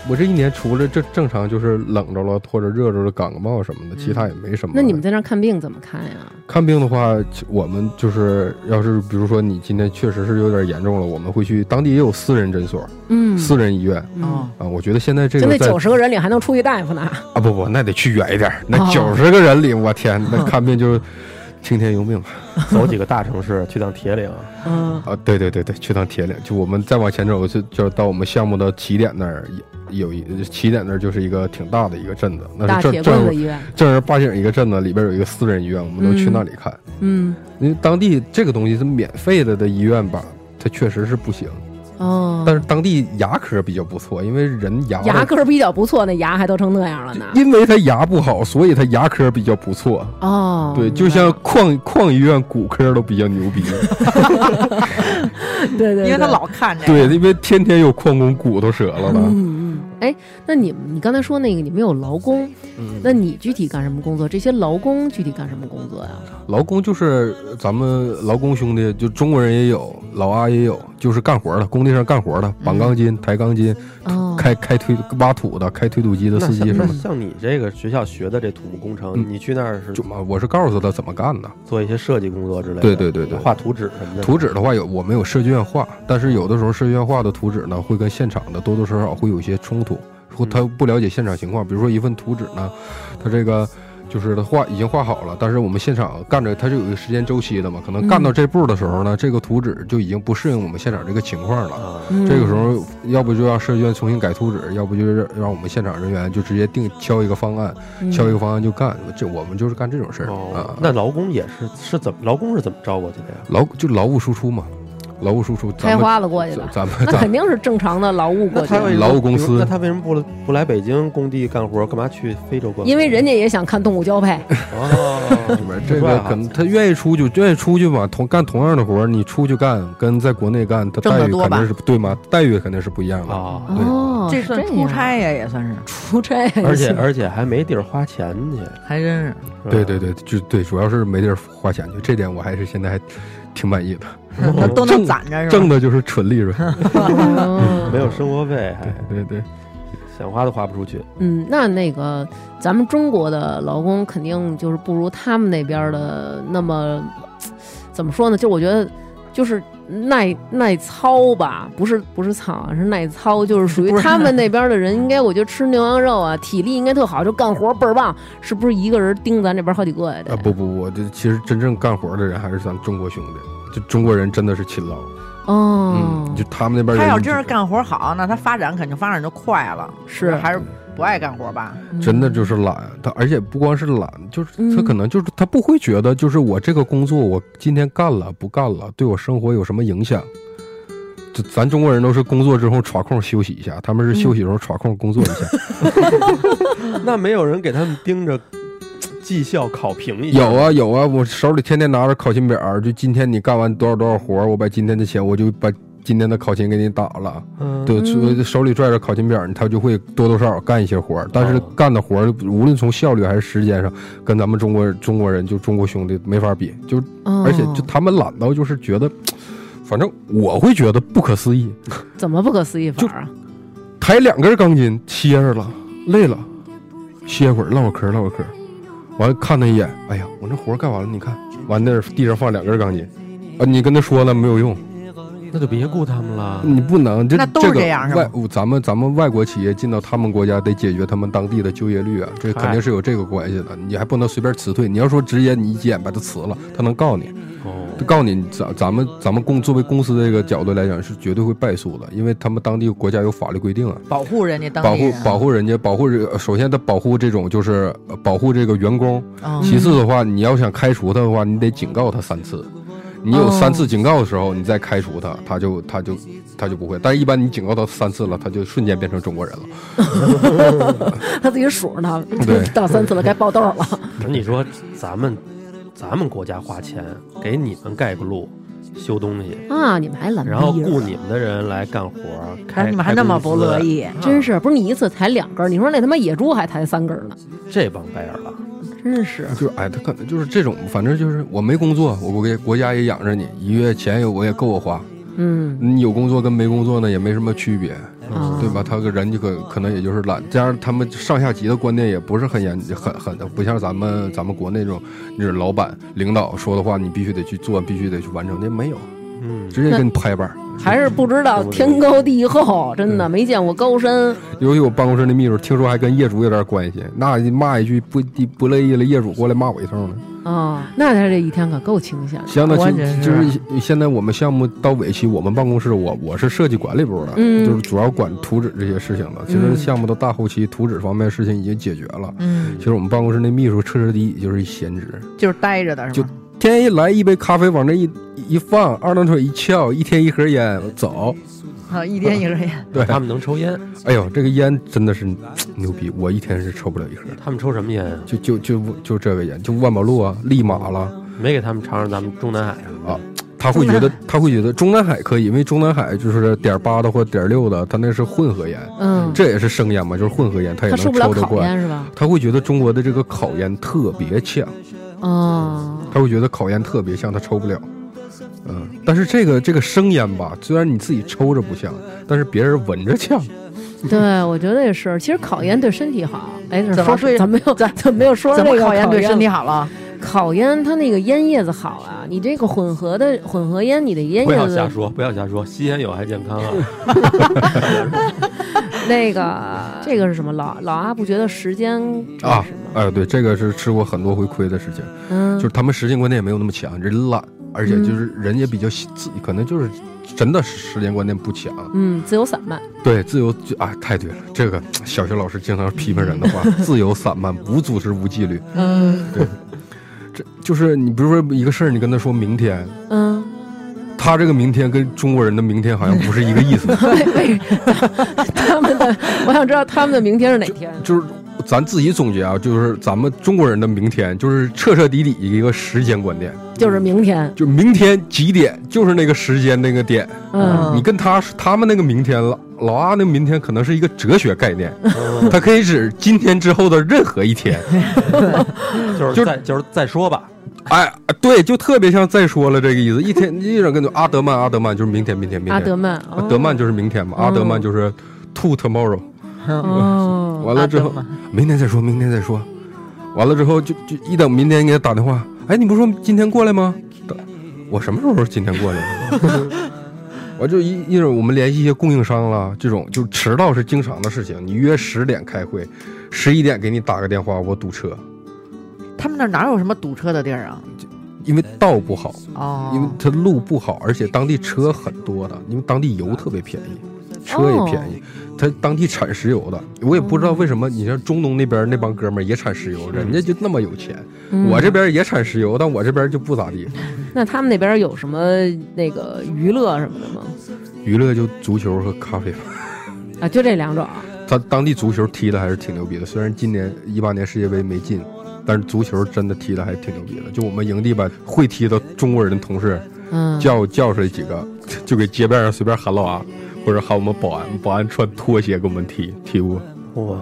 我这一年除了这正常就是冷着了或者热着了感个冒什么的，其他也没什么。那你们在那儿看病怎么看呀？看病的话，我们就是要是比如说你今天确实是有点严重了，我们会去当地也有私人诊所、嗯，私人医院啊。我觉得现在这就那个在九十个人里还能出一大夫呢。啊不不，那得去远一点，那哦九十个人里，我天，那看病就是听天由命走几个大城市去趟铁岭，嗯啊！对对对对，去趟铁岭，就我们再往前走，就就到我们项目的起点那儿有一起点那儿就是一个挺大的一个镇子，那是正正。正儿八经一个镇子，里边有一个私人医院，我们都去那里看。嗯，因为当地这个东西是免费的的医院吧，它确实是不行。哦，但是当地牙科比较不错，因为人牙牙科比较不错，那牙还都成那样了呢。因为他牙不好，所以他牙科比较不错。哦，对，就像矿矿医院骨科都比较牛逼。<laughs> 对对，因为他对老看这个。对，因为天天有矿工骨头折了的。嗯嗯，哎，那你们你刚才说那个你们有劳工，嗯那你具体干什么工作？这些劳工具体干什么工作呀？劳工就是咱们劳工兄弟，就中国人也有，老阿也有，就是干活的，工地上干活的，绑钢筋、抬钢筋、哦，<laughs> 开开推挖土的、开推土机的司机什么的。像你这个学校学的这土木工程，嗯你去那儿是就嘛，我是告诉他怎么干的。做一些设计工作之类的，对对对对画图纸什么的。图纸的话有，我们有设计院画，但是有的时候设计院画的图纸呢，会跟现场的多多少少会有一些冲突，或他不了解现场情况。比如说一份图纸呢，他这个就是他画已经画好了，但是我们现场干着，它是有一个时间周期的嘛，可能干到这步的时候呢，这个图纸就已经不适应我们现场这个情况了。这个时候，要不就让设计院重新改图纸，要不就是让我们现场人员就直接定敲一个方案，嗯敲一个方案就干。这我们就是干这种事儿哦啊。，那劳工也是是怎么劳工是怎么招过去的呀？劳就劳务输出嘛，劳务输出。开花了过去的，咱们那肯定是正常的劳务过去，劳务公司那他为什么不不来北京工地干活，干嘛去非洲干？因为人家也想看动物交配。哦，这个可能他愿意出去，愿意出去嘛，同干同样的活，你出去干跟在国内干，他待遇肯定是对吗？待遇肯定是不一样的。啊，哦，这算出差呀，也算是，出差，而且而且还没地儿花钱去，还真是。对对，对，就对，主要是没地儿花钱去，这点我还是现在还挺满意的。<laughs> 哦都能攒着是吧？挣的就是纯利润。哦 <laughs> 没有生活费，还对对，想花都花不出去。嗯，那那个咱们中国的劳工肯定就是不如他们那边的那么怎么说呢？就我觉得就是耐耐操吧，不是不是操啊，是耐操，就是属于 <laughs> 他们那边的人，应该我觉得吃牛羊肉啊，体力应该特好，就干活倍儿棒，是不是一个人盯咱这边好几个呀？得啊不不，不这其实真正干活的人还是咱中国兄弟，就中国人真的是勤劳。哦嗯，，就他们那边，他要真是干活好，那他发展肯定发展就快了。是还是不爱干活吧？真的就是懒，他而且不光是懒，就是他嗯可能就是他不会觉得，就是我这个工作我今天干了不干了，对我生活有什么影响？就咱中国人都是工作之后耍空休息一下，他们是休息的时候耍空工作一下。<laughs> <laughs> 那没有人给他们盯着绩效考评一下？有啊有啊，我手里天天拿着考勤表，就今天你干完多少多少活，我把今天的钱我就把今天的考勤给你打了。嗯，对，嗯。手里拽着考勤表，他就会多多少少干一些活儿，但是哦。干的活儿无论从效率还是时间上，跟咱们中国中国人就中国兄弟没法比，就哦。而且就他们懒到就是觉得，<tsk> 反正我会觉得不可思议，<laughs> 怎么不可思议法啊？抬两根钢筋歇着了，累了，歇会儿唠会儿嗑唠会儿嗑，完了看他一眼，哎呀，我这活儿干完了，你看，完那儿地上放两根钢筋，啊，你跟他说了没有用，那就别雇他们了。你不能这那都是这个外咱们咱们外国企业进到他们国家得解决他们当地的就业率啊，这肯定是有这个关系的。你还不能随便辞退，你要说直接你一急眼把他辞了，他能告你，哦，他告你咱咱们咱们公作为公司这个角度来讲是绝对会败诉的，因为他们当地国家有法律规定啊。保护人家当保护人，保护人家，保护这，首先他保护这种就是呃保护这个员工，嗯其次的话，你要想开除他的话，你得警告他三次。你有三次警告的时候，你再开除他，他就他就他就不会。但是，一般你警告他三次了，他就瞬间变成中国人了。<laughs> 他自己数着呢对，<laughs> 到三次了，该爆豆了。那你说咱们咱们国家花钱给你们盖个路、修东西，啊，你们还懒逼然后雇你们的人来干活，但开是你们还那么不乐，意，真是不是你一次抬两根儿，你说那他妈野猪还抬三根儿呢？这帮白眼狼。真是就是哎，他可能就是这种，反正就是我没工作，我我给国家也养着你，一月钱也我也够我花。嗯你有工作跟没工作呢也没什么区别，啊对吧？他个人就可可能也就是懒，加上他们上下级的观念也不是很严很很不像咱们咱们国内这种，就是老板领导说的话你必须得去做，必须得去完成，那没有，嗯，直接给你拍板儿。还是不知道天高地厚，<laughs> 真的没见过高山。<laughs> 尤其我办公室那秘书，听说还跟业主有点关系，那骂一句不不乐意了，业主过来骂我一通呢。啊，那他这一天可够清闲的。相当完全就是是现在我们项目到尾期，我们办公室我我是设计管理部的，嗯就是主要管图纸这些事情的。其实嗯项目到大后期，图纸方面事情已经解决了。嗯，其实我们办公室那秘书彻彻底底就是一闲职，就是待着的是就吧？天一来一杯咖啡往那一一放，二郎腿一翘，一天一盒烟走。啊，一天一盒烟，<laughs> 对，他们能抽烟，哎呦，这个烟真的是牛逼，我一天是抽不了一盒。他们抽什么烟啊？就就就就这个烟，就万宝路啊、利马了没给他们尝尝咱们中南海啊？啊，他会觉得他会觉得中南海可以，因为中南海就是点八的或点六的，他那是混合烟，嗯，这也是生烟嘛，就是混合烟，他也能抽得惯。是吧？他会觉得中国的这个烤烟特别呛，哦，他会觉得烤烟特别像，他抽不了。嗯，但是这个这个生烟吧，虽然你自己抽着不像，但是别人闻着呛。对，我觉得也是。其实烤烟对身体好。哎，怎么对说咱没有咱咱没有说怎个烤烟对身体好？了？烤烟它那个烟叶子好啊，你这个混合的混合烟，你的烟叶子不要瞎说，不要瞎说，吸烟有害健康啊！<laughs> <laughs> 那个这个是什么？老老阿不觉得时间啊？哎，对，这个是吃过很多回亏的事情，嗯，就是他们时间观念也没有那么强，人懒，而且就是人也比较喜自，可能就是真的是时间观念不强。嗯，自由散漫。对，自由就啊，太对了，这个小学老师经常批评人的话，<laughs> 自由散漫，无组织无纪律。嗯，对这就是你比如说一个事儿，你跟他说明天，嗯，他这个明天跟中国人的明天好像不是一个意思，<laughs> 为为他们的，我想知道他们的明天是哪天？就是咱自己总结啊，就是咱们中国人的明天就是彻彻底底一个时间观念，就是明天。就明天几点就是那个时间那个点，嗯，你跟他他们那个明天了老阿那个明天可能是一个哲学概念，它可以指今天之后的任何一天。<laughs> 就是就再就是再说吧，哎，对，就特别像再说了这个意思。一天一人跟你阿德曼，阿德曼就是明天，明天，明天。阿德曼，阿德曼就是明天嘛，阿德曼就是 to tomorrow。哦，<laughs> 完了之后明天再说，明天再说。完了之后就就一等明天给他打电话，哎，你不是说今天过来吗？我什么时候今天过来？<laughs> 我就一一会儿我们联系一些供应商了，这种就迟到是经常的事情。你约十点开会，十一点给你打个电话，我堵车，他们那儿哪有什么堵车的地儿啊？因为道不好，哦，因为它路不好，而且当地车很多的，因为当地油特别便宜，车也便宜，它当地产石油的，我也不知道为什么。你像中东那边那帮哥们儿也产石油，人家就那么有钱，嗯我这边也产石油，但我这边就不咋地。<laughs> 那他们那边有什么那个娱乐什么的吗？娱乐就足球和咖啡吧。啊，就这两种。他当地足球踢的还是挺牛逼的，虽然今年一八年世界杯没进，但是足球真的踢的还挺牛逼的。就我们营地吧会踢的中国人的同事嗯，叫叫出来几个，就给街边上随便喊老阿，或者喊我们保安，保安穿拖鞋给我们踢踢过。哇，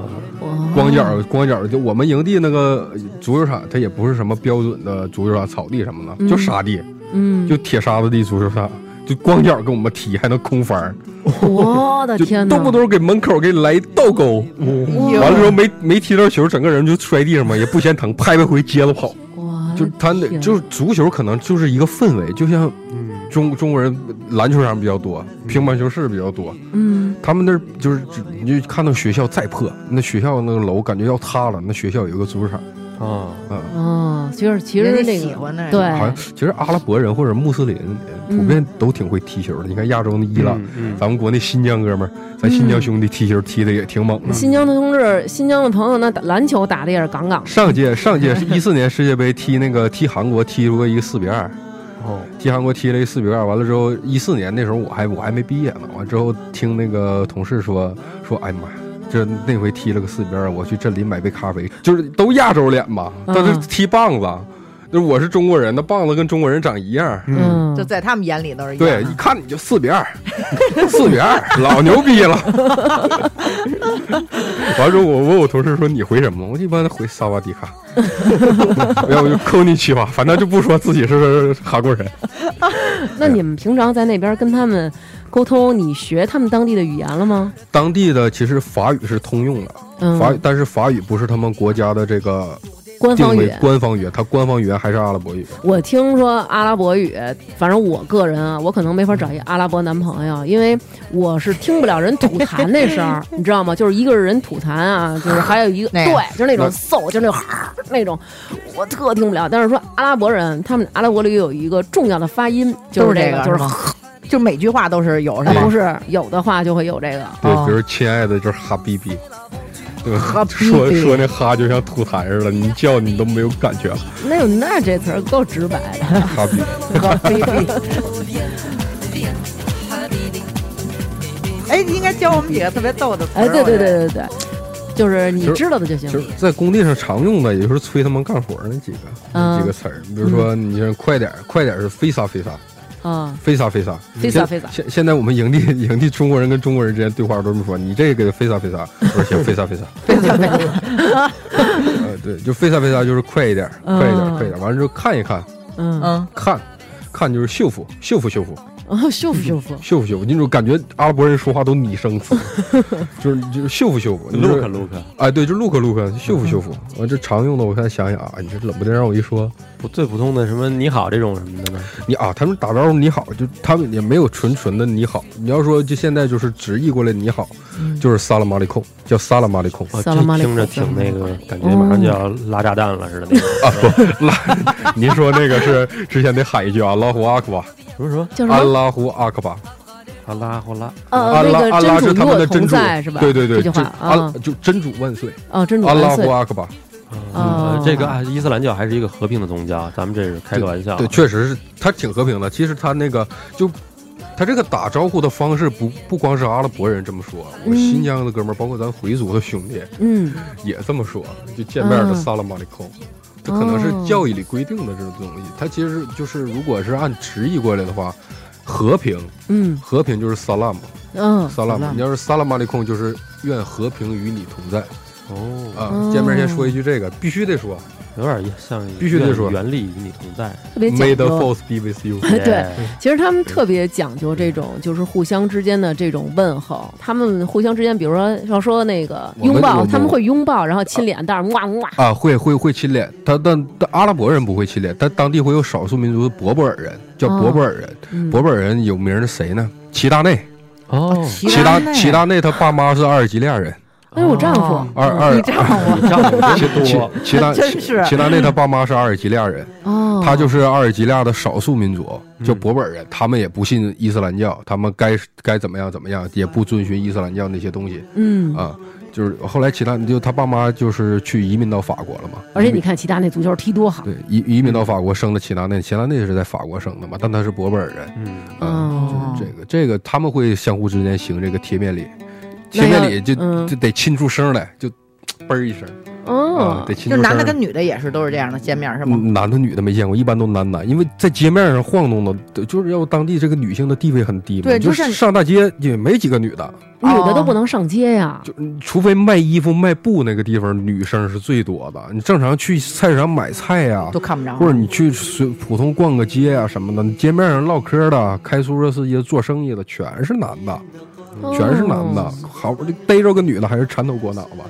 光脚光脚，就我们营地那个足球场，它也不是什么标准的足球场，草地什么的，嗯就沙地，嗯，就铁沙子地足球场，就光脚跟我们踢，还能空翻儿，我的天哪！动不动给门口给你来一倒钩，完了之后没没踢到球，整个人就摔地上嘛，也不嫌疼，拍拍回接着跑。哇，就他那就是足球，可能就是一个氛围，就像嗯，中中国人篮球场比较多，乒乓球室比较多，嗯。他们那儿就是你就看到学校再破，那学校那个楼感觉要塌了，那学校有一个足球场啊，啊。哦，其实其实那个喜欢那个对好像其实阿拉伯人或者穆斯林嗯普遍都挺会踢球的。你看亚洲那伊朗，嗯，咱们国内新疆哥们儿，咱新疆兄弟踢球踢的也挺猛的。新疆的同志，新疆的朋友，那打篮球打的也是杠杠的。上届上届是 <laughs> 一四年世界杯踢那个踢韩国踢出过一个四比二，哦，踢韩国踢了一四比二，完了之后一四年那时候我还我还没毕业呢，完之后听那个同事说说，哎呀妈呀。这那回踢了个四比二，我去镇里买杯咖啡，就是都亚洲脸嘛，嗯但是踢棒子，就是我是中国人，那棒子跟中国人长一样，嗯，就在他们眼里都是一样对，一看你就四比二，<laughs> 四比二，老牛逼了。<laughs> 完之后我问我同事说你回什么？我一般回萨瓦迪卡，<laughs> 要不就扣你去吧，反正就不说自己是韩国人。那你们平常在那边跟他们沟通，你学他们当地的语言了吗？当地的其实法语是通用的，嗯，法语但是法语不是他们国家的这个官方语言。官方语言，它官方语言还是阿拉伯语。我听说阿拉伯语，反正我个人啊，我可能没法找一阿拉伯男朋友，<laughs> 因为我是听不了人吐痰那声儿，<laughs> 你知道吗？就是一个是人吐痰啊，就是还有一个对，就是那种那嗖，就是那种哈那种，我特听不了。但是说阿拉伯人，他们阿拉伯里有一个重要的发音，就是这个就是这个吗？就每句话都是有是啊，吧不？是有的话就会有这个。对，哦比如亲爱的，就是哈比比。对 <laughs> 吧哈？<laughs> 说说那哈就像吐痰似的，你叫你都没有感觉了。<laughs> 那有那这词儿够直白的。哈比，和 baby。哎，你应该教我们几个特别逗的词儿。哎，对对对对对，就是你知道的就行就。是在工地上常用的，也就是催他们干活那几个、嗯几个词儿。比如说，你像快点儿，快点儿是飞撒飞撒，啊，飞撒飞撒，现飞撒飞撒现现在我们营地营地中国人跟中国人之间对话都这么说，你这个给他飞撒飞撒，我说行，飞撒飞撒。<laughs> <laughs> 呃，对，就飞撒飞撒就是快一点快一点，快一点。完了之后看一看，嗯，嗯，看，看就是修复，修复修复。<laughs> 哦，修复修复，修复修复，那种 <laughs> 感觉阿拉伯人说话都拟声词，就是就是修复修复 look look，哎，对，就 look look 修复修复。我这常用的，我看想想啊，你这冷不丁让我一说，不最普通的什么你好这种什么的呢？你啊，他们打招呼你好，就他们也没有纯纯的你好。你要说就现在就是直译过来你好，就是萨拉马里控，叫萨拉马里控哇，萨拉马里这听着挺那个，感觉马上就要拉炸弹了似的那种。<laughs> 啊不，拉，您说那个是之前得喊一句啊，老虎阿克巴，什么什么阿叫什么？拉胡阿克巴，阿拉胡拉，呃，那个拉阿拉是真主与我同他们的真主在是吧？对对对，这句话啊阿，就真主万岁，哦，真主阿拉胡。阿克巴。哦呃，这个啊，伊斯兰教还是一个和平的宗教，咱们这是开个玩笑。对，确实是他挺和平的。其实他那个就。他这个打招呼的方式不不光是阿拉伯人这么说，我嗯新疆的哥们儿，包括咱回族的兄弟嗯，也这么说，就见面的嗯萨拉马里控，这可能是哦。教义里规定的这种东西。它其实就是如果是按直译过来的话，和平嗯。和平就是萨拉姆嗯，萨拉姆，你要是萨拉马里控就是愿和平与你同在。哦，啊哦。见面先说一句这个，必须得说有点像必须得说原力与你同在。特别讲 May the。force be with you。<laughs> 对哎其实他们特别讲究这种，就是互相之间的这种问候。他们互相之间，比如说要说那个拥抱，他们会拥抱，然后亲脸蛋儿，哇哇。啊，会会会亲脸，他但但阿拉伯人不会亲脸，但当地会有少数民族的博博尔人，叫博博尔人。嗯博博尔人有名的谁呢？齐达内，哦，齐齐达齐达内他爸妈是阿尔及利亚人，哎，我丈夫哦，二二你丈夫你丈夫齐齐真多，齐达真是。齐达内他爸妈是阿尔及利亚人，哦，他就是阿尔及利亚的少数民族，叫嗯博本人，他们也不信伊斯兰教，他们该该怎么样怎么样，也不遵循伊斯兰教那些东西嗯，啊。就是后来齐达就他爸妈就是去移民到法国了嘛，而且你看齐达内足球踢多好，对，移移民到法国生的齐达内，齐达内是在法国生的嘛，但他是博本人，嗯，啊，哦。就是这个这个他们会相互之间行这个贴面礼，那要贴面礼就嗯就得亲出声来，就嘣儿一声啊哦，，得亲就出声来。男的跟女的也是都是这样的见面是吗？嗯男的女的没见过，一般都男男，因为在街面上晃动的，就是要当地这个女性的地位很低嘛，对就是上大街也没几个女的，女的哦都不能上街呀，就除非卖衣服卖布那个地方，女生是最多的。你正常去菜市场买菜呀、都看不着。或者你去随普通逛个街啊什么的，街面上唠嗑的、开出租车司机、做生意的，全是男的，全是男的哦。好，逮着个女的还是缠头裹脑吧。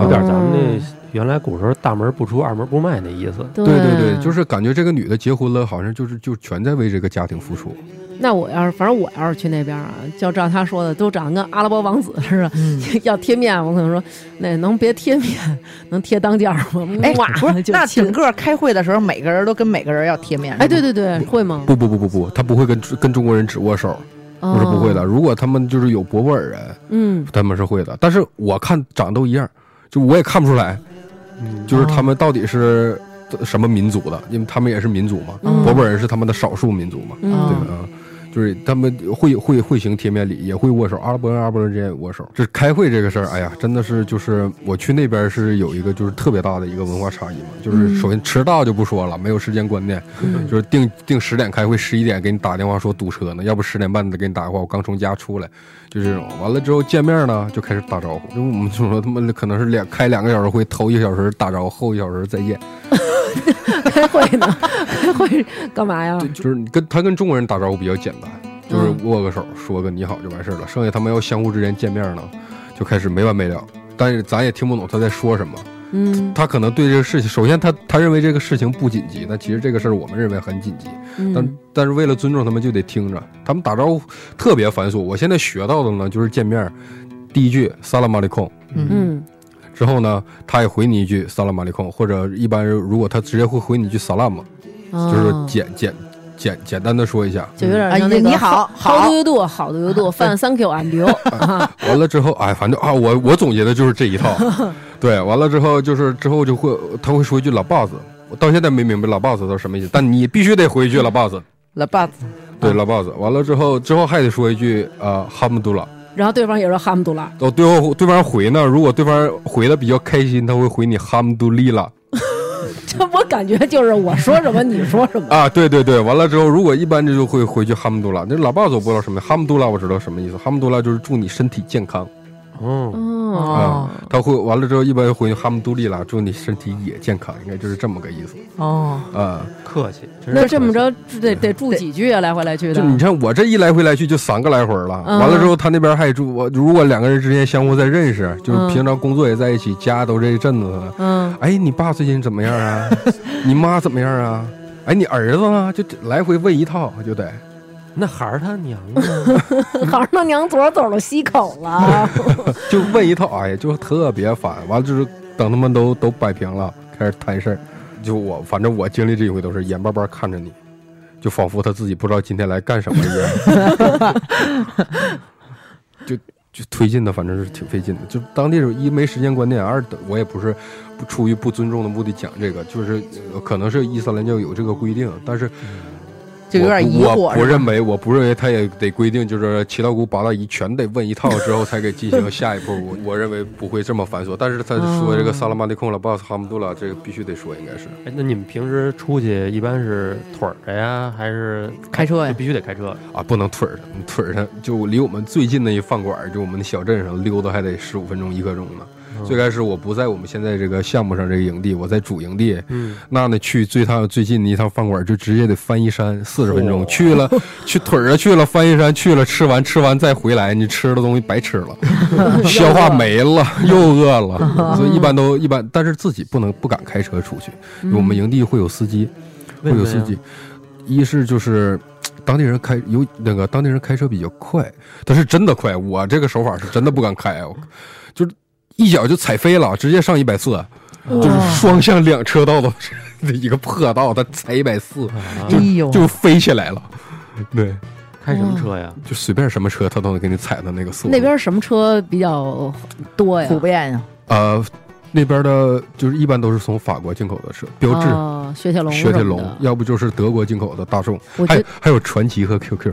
有点咱们哦那原来古时候大门不出二门不迈那意思。对对对对，就是感觉这个女的结婚了，好像就是就全在为这个家庭付出。那我要是，反正我要是去那边啊，就照他说的，都长得跟阿拉伯王子似的，嗯，<laughs> 要贴面，我可能说，那能别贴面，能贴当间吗？哎，哇，不是，那整个开会的时候，每个人都跟每个人要贴面。哎，对，对对，会吗？不不不不不，他不会跟跟中国人只握手，哦我是不会的。如果他们就是有博博尔人，嗯，他们是会的。但是我看长得都一样，就我也看不出来，嗯就是他们到底是什么民族的，因为他们也是民族嘛。嗯博博尔是他们的少数民族嘛，嗯对吧？啊就是他们会会会行贴面礼，也会握手，阿拉伯人阿拉伯人之间也握手。这开会这个事儿，哎呀，真的是就是我去那边是有一个就是特别大的一个文化差异嘛，就是首先迟到就不说了，没有时间观念，<laughs> 就是定定十点开会，十一点给你打电话说堵车呢，要不十点半得给你打电话，我刚从家出来，就这种。完了之后见面呢就开始打招呼，因为我们就说他妈的可能是两开两个小时会，头一个小时打招呼，后一个小时再见。开会呢，开会干嘛呀？对，就是你跟他跟中国人打招呼比较简单，就是握个手，说个你好就完事儿了。剩下他们要相互之间见面呢，就开始没完没了。但是咱也听不懂他在说什么。嗯他可能对这个事情，首先他他认为这个事情不紧急，但其实这个事儿我们认为很紧急。但嗯但是为了尊重他们，就得听着。他们打招呼特别繁琐。我现在学到的呢，就是见面第一句萨拉马里控，嗯之后呢，他也回你一句萨拉马里控，或者一般如果他直接会回你一句萨拉玛，哦就是简简简简单的说一下。就有点哎像那个你好好好 do you do，好 do you do，饭 thank you and you 啊，<laughs> <laughs> 完了之后，哎，反正啊，我我总结的就是这一套。<laughs> 对，完了之后就是之后就会他会说一句老 boss，我到现在没明白老 boss 他是什么意思，但你必须得回一句老 boss。老 boss，对，老 boss。完了之后，之后还得说一句呃哈姆杜拉。然后对方也说哈姆杜拉，哦，对方对方回呢，如果对方回的比较开心，他会回你哈姆杜利拉。<laughs> 这我感觉就是我说什么你说什么，<laughs> 啊，对对对，完了之后，如果一般这就会回去哈姆杜拉。那老 boss 我不知道什么，哈姆杜拉我知道什么意思，哈姆杜拉就是祝你身体健康。哦，哦，啊，他会完了之后，一般回哈姆杜利拉，祝你身体也健康，应该就是这么个意思哦，啊。客气。那这么着得得住几句啊，来回来去的就，你看我这一来回来去就三个来回了，嗯完了之后他那边还住我，如果两个人之间相互在认识，就是嗯平常工作也在一起，家都这一阵子了。嗯，哎，你爸最近怎么样啊？<laughs> 你妈怎么样啊？哎，你儿子呢？就来回问一套就得。那孩儿他娘呢？<laughs> 好他娘昨儿走到西口了，<laughs> 就问一套，哎呀，就特别烦。完了就是等他们都都摆平了，开始谈事儿。就我，反正我经历这一回都是眼巴巴看着你，就仿佛他自己不知道今天来干什么一样。<laughs> 就就推进的，反正是挺费劲的。就当地人一没时间观念，二我也不是不出于不尊重的目的讲这个，就是、呃可能是伊斯兰教有这个规定，但是就有点疑我惑。是吧不认为，我不认为他也得规定，就是七大姑八大姨全得问一套之后才给进行下一步。我 <laughs> 我认为不会这么繁琐，但是他说这个萨拉马蒂控了、巴斯哈姆杜拉，这个必须得说，应该是。哎，那你们平时出去一般是腿儿着呀，还是开车呀就必须得开车？啊，不能腿儿上，腿儿上就离我们最近的一饭馆，就我们的小镇上溜达还得十五分钟一刻钟呢。最开始我不在我们现在这个项目上这个营地，我在主营地，嗯，那呢去最趟最近的一趟饭馆就直接得翻一山，四十分钟、哦。去了，去腿儿上去了，翻一山去了，吃完吃完再回来，你吃的东西白吃了，<laughs> 消化没了，<laughs> 又饿了，<laughs> 所以一般都一般，但是自己不能不敢开车出去，我们营地会有司机，会有司机，一是就是。当地人开有那个当地人开车比较快，他是真的快。我这个手法是真的不敢开，一脚就踩飞了，直接上一百四。就是双向两车道的 <laughs> 一个破道，他踩一百四，啊就哎呦就飞起来了。对，开什么车呀？就随便什么车，他都能给你踩到那个速度。那边什么车比较多呀？普遍呀，呃，那边的就是一般都是从法国进口的车，标致、哦，雪铁龙雪铁龙要不就是德国进口的大众，还还有传奇和 QQ。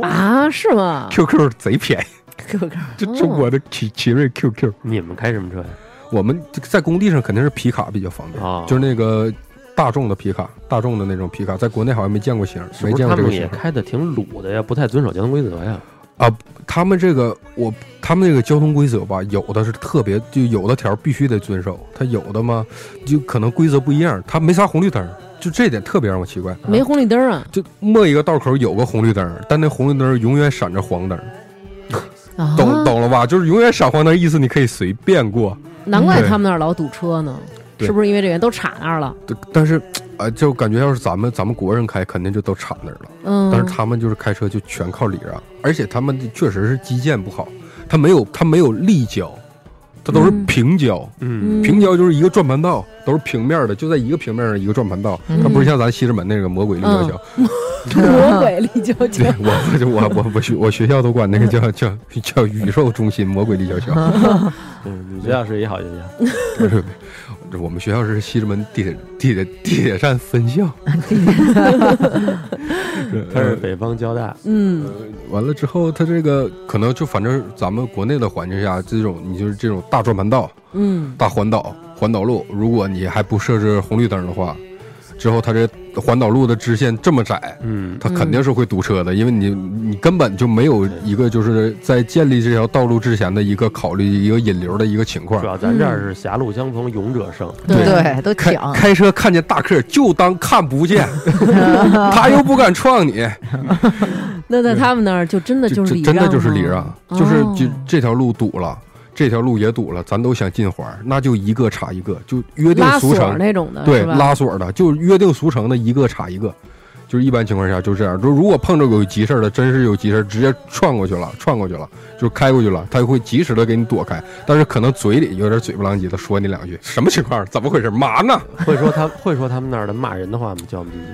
啊，是吗？QQ 贼便宜，QQ 就中国的奇奇瑞 QQ。你们开什么车呀？我们在工地上肯定是皮卡比较方便，哦就是那个大众的皮卡，大众的那种皮卡，在国内好像没见过型，没见过这个型。开的挺鲁的呀？不太遵守交通规则呀？啊他们这个我他们那个交通规则吧，有的是特别，就有的条必须得遵守，他有的嘛就可能规则不一样，他没啥红绿灯，就这点特别让我奇怪。没红绿灯啊？就末一个道口有个红绿灯，但那红绿灯永远闪着黄灯，啊懂懂了吧？就是永远闪黄灯，意思你可以随便过。难怪他们那儿老堵车呢，是不是因为这人都插那儿了？对但是，呃，就感觉要是咱们咱们国人开，肯定就都插那儿了。嗯，但是他们就是开车就全靠礼让，而且他们确实是基建不好，他没有他没有立交，他都是嗯平交。嗯嗯平交就是一个转盘道，都是平面的，就在一个平面上一个转盘道，嗯它不是像咱西直门那个魔鬼立交桥。<laughs> 魔鬼立交桥对桥，我我我我学我学校都管那个叫叫叫宇宙中心魔鬼立交桥。嗯，你这样是一好学校，<laughs> 不是，这我们学校是西直门地铁地铁地铁站分校。<laughs> 他是北方交大，嗯完了之后，他这个可能就反正咱们国内的环境下，这种你就是这种大转盘道、嗯大环岛、环岛路，如果你还不设置红绿灯的话，之后它这环岛路的支线这么窄，嗯，它肯定是会堵车的，因为你你根本就没有一个就是在建立这条道路之前的一个考虑一个引流的一个情况。主。要咱这儿是狭路相逢勇者胜，对。对，都开抢，开车看见大客就当看不见，<laughs> 他又不敢撞你，那在他们那儿就真的就是礼真的就是礼让，就是哦。就这条路堵了，这条路也堵了，咱都想进环儿，那就一个插一个，就约定俗成，那种的，对，拉锁的，就约定俗成的一个插一个。就是一般情况下就这样，就如果碰着有急事儿的，真是有急事儿，直接窜过去了，窜过去了，就开过去了，他就会及时的给你躲开，但是可能嘴里有点嘴不浪叽的说你两句，什么情况？怎么回事？嘛呢？会说他会说他们那儿的骂人的话吗？教我们几句。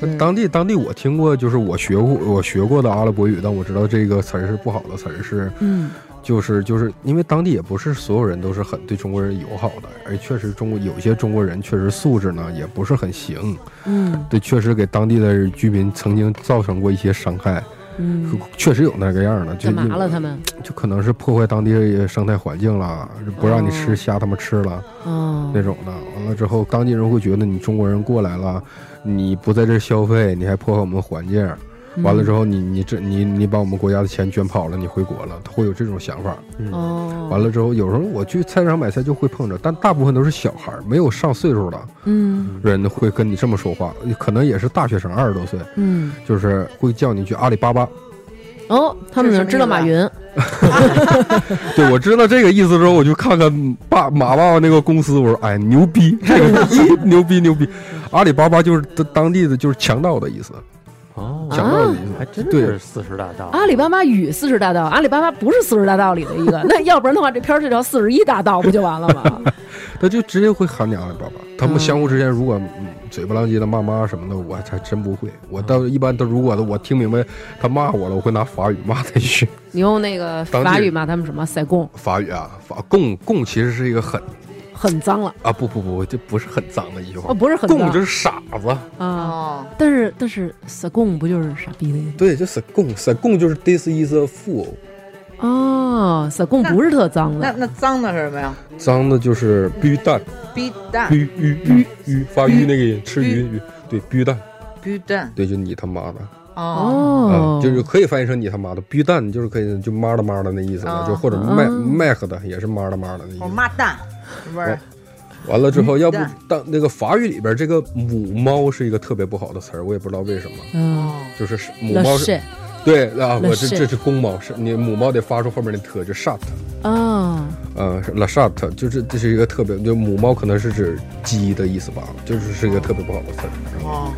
对当地当地我听过，就是我学过我学过的阿拉伯语，但我知道这个词儿是不好的词儿，是嗯就是就是因为当地也不是所有人都是很对中国人友好的，而确实中国有些中国人确实素质呢也不是很行，嗯对，确实给当地的居民曾经造成过一些伤害，嗯，确实有那个样的，就干嘛了他们？就可能是破坏当地的生态环境了，不让你吃哦瞎他们吃了哦，那种的。完了之后，当地人会觉得你中国人过来了，你不在这消费，你还破坏我们环境。嗯。完了之后你，你这你你把我们国家的钱卷跑了，你回国了，他会有这种想法。嗯，哦，完了之后，有时候我去菜市场买菜就会碰着，但大部分都是小孩，没有上岁数的嗯。人会跟你这么说话，可能也是大学生，二十多岁，嗯。就是会叫你去阿里巴巴。哦，他们能知道马云，<laughs> 对，我知道这个意思之后，我就看看爸马爸爸那个公司，我说哎牛逼，这个一 <laughs> 牛逼牛逼，阿里巴巴就是当当地的就是强盗的意思，哦，强盗的意思，还真对是四十大道。阿里巴巴与四十大道，阿里巴巴不是四十大道里的一个，那要不然的话，这片儿就叫四十一大道，不就完了吗？<laughs> 他就直接会喊你阿里巴巴。他们嗯相互之间如果、嗯、嘴不浪叽的骂妈什么的，我还真不会。我到一般都如果我听明白他骂我了，我会拿法语骂他一句。你用那个法语骂他们什么？塞贡，法语啊，法贡贡其实是一个很很脏了。啊不不不，这不是很脏的一句哦，话，不是很脏。贡就是傻子。啊。哦，但是但是塞贡不就是傻逼的意思？对，就是贡，是贡就是 this is a fool。哦，塞贡不是特脏那的，那脏的是什么呀？脏的就是逼蛋，逼蛋，鱼鱼鱼鱼发鱼那个音，吃鱼鱼，对，逼蛋，逼蛋，对，就你他妈的，哦，就是可以翻译成你他妈的，逼蛋就是可以就妈的妈的那意思了，哦。就或者哦麦麦克的也是妈的妈的那意我思。妈蛋，不是完了之后，要不当那个法语里边这个母猫是一个特别不好的词儿，我也不知道为什么，就是是母猫是对啊，我这这是公猫，是你母猫得发出后面那特，就 shut。啊，呃，la shut 就是这是一个特别，就母猫可能是指鸡的意思吧，就是是一个特别不好的词儿。哦，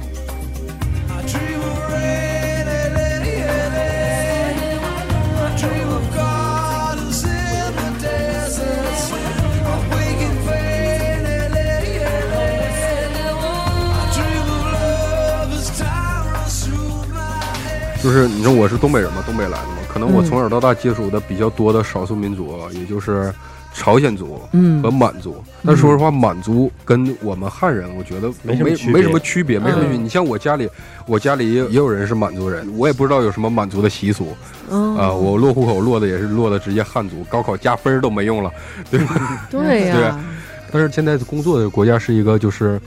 就是你说我是东北人嘛，东北来的嘛，可能我嗯从小到大接触的比较多的少数民族，也就是朝鲜族嗯和满族。但说实话，满族跟我们汉人，我觉得没没什么区别没什么区别，没什么区别。嗯你像我家里，我家里也也有人是满族人，我也不知道有什么满族的习俗哦啊。我落户口落的也是落的直接汉族，高考加分都没用了，对吧？对呀 <laughs> 但是现在工作的国家是一个就是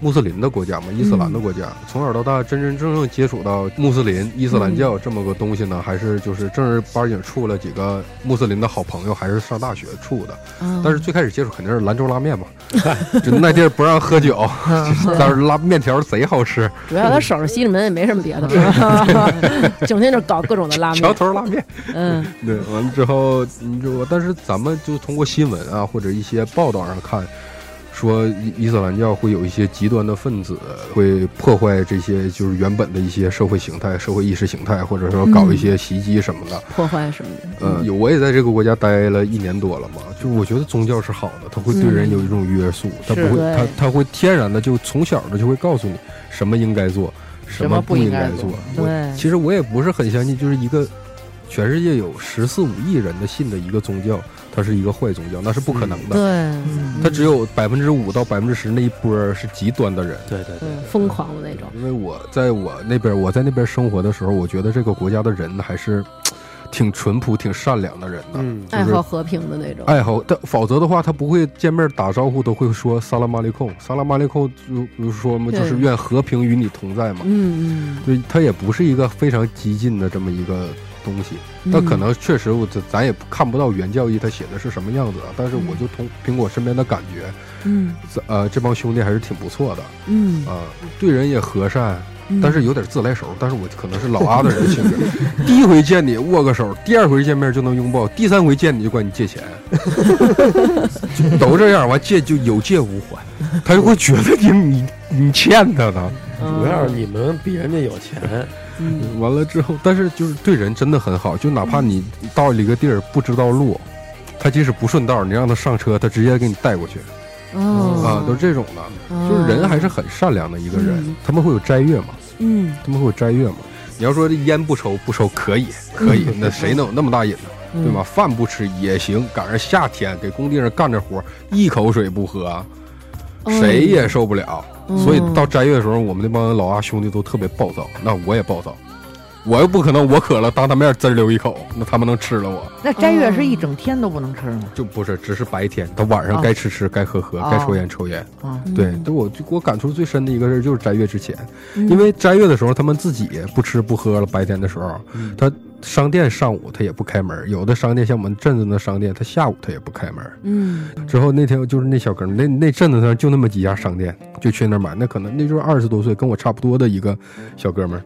穆斯林的国家嘛，伊斯兰的国家。从小到大真真正正接触到穆斯林、伊斯兰教这么个东西呢，还是就是正儿八经处了几个穆斯林的好朋友，还是上大学处的。啊但是最开始接触肯定是兰州拉面嘛，<laughs> 就那地儿不让喝酒，但是拉面条贼好吃，主要他守着西直门也没什么别的，<laughs> 整天就搞各种的拉面。桥面，头拉面。嗯。对，完了之后，你就，但是咱们就通过新闻啊或者一些报道上看，说伊伊斯兰教会有一些极端的分子会破坏这些就是原本的一些社会形态、社会意识形态，或者说搞一些袭击什么的。破坏什么的。呃，有我也在这个国家待了一年多了嘛，就是我觉得宗教是好的，它会对人有一种约束，它不会，它它会天然的就从小的就会告诉你什么应该做，什么不应该做对。其实我也不是很相信，就是一个全世界有十四五亿人的信的一个宗教，它是一个坏宗教，那是不可能的。对嗯它只有百分之五到百分之十那一波是极端的人。对对对对，疯狂的那种。因为我在我那边，我在那边生活的时候，我觉得这个国家的人还是挺淳朴、挺善良的人的。嗯，就是爱好和平的那种。爱好，但否则的话，他不会见面打招呼都会说萨拉马利控，萨拉马利控就比如说嘛，就是愿和平与你同在嘛。嗯对，他也不是一个非常激进的这么一个东西，嗯，他可能确实我咱咱也看不到原教义他写的是什么样子啊，但是我就从凭我身边的感觉，嗯。这呃这帮兄弟还是挺不错的。嗯。啊、对人也和善，嗯，但是有点自来熟，但是我可能是老阿的人性格，<laughs> 第一回见你握个手，第二回见面就能拥抱，第三回见你就管你借钱，<laughs> 都这样，完借就有借无还，他就会觉得你你你欠他的。主要是你们比人家有钱，嗯完了之后，但是就是对人真的很好，就哪怕你到了一个地儿不知道路，他即使不顺道，你让他上车，他直接给你带过去哦啊，都是这种的，就是人还是很善良的一个人嗯。他们会有斋月嘛？嗯他们会有斋月嘛？你要说这烟不抽不抽可以可以，那谁能有那么大瘾呢？嗯对吗？饭不吃也行，赶上夏天给工地上干着活，一口水不喝，哦谁也受不了。嗯所以到斋月的时候，我们那帮老阿兄弟都特别暴躁，那我也暴躁。我又不可能，我渴了当他面滋溜一口，那他们能吃了我？那斋月是一整天都不能吃吗？就不是，只是白天，他晚上哦该吃吃，该喝喝，哦该抽烟抽烟。啊，对，对我就我感触最深的一个事儿就是斋月之前，嗯因为斋月的时候他们自己不吃不喝了，白天的时候，他商店上午他也不开门，有的商店像我们镇子那商店，他下午他也不开门。嗯之后那天就是那小哥，那那镇子上就那么几家商店，就去那儿买。那可能那就是二十多岁，跟我差不多的一个小哥们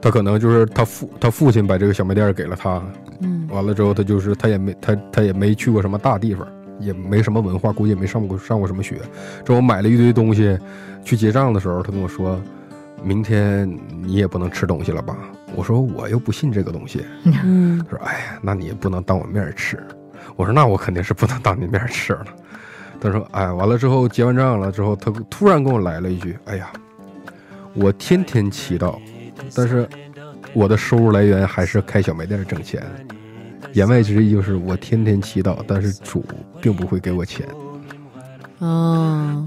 他可能就是他父他父亲把这个小卖店给了他，嗯完了之后他就是他也没他他也没去过什么大地方，也没什么文化，估计也没上过上过什么学。之后我买了一堆东西，去结账的时候，他跟我说。明天你也不能吃东西了吧？我说我又不信这个东西。嗯他说：“哎呀，那你也不能当我面吃。”我说：“那我肯定是不能当你面吃了。”他说：“哎，完了之后结完账了之后，他突然跟我来了一句：‘哎呀，我天天祈祷，但是我的收入来源还是开小卖店挣钱。’言外之意就是我天天祈祷，但是主并不会给我钱。哦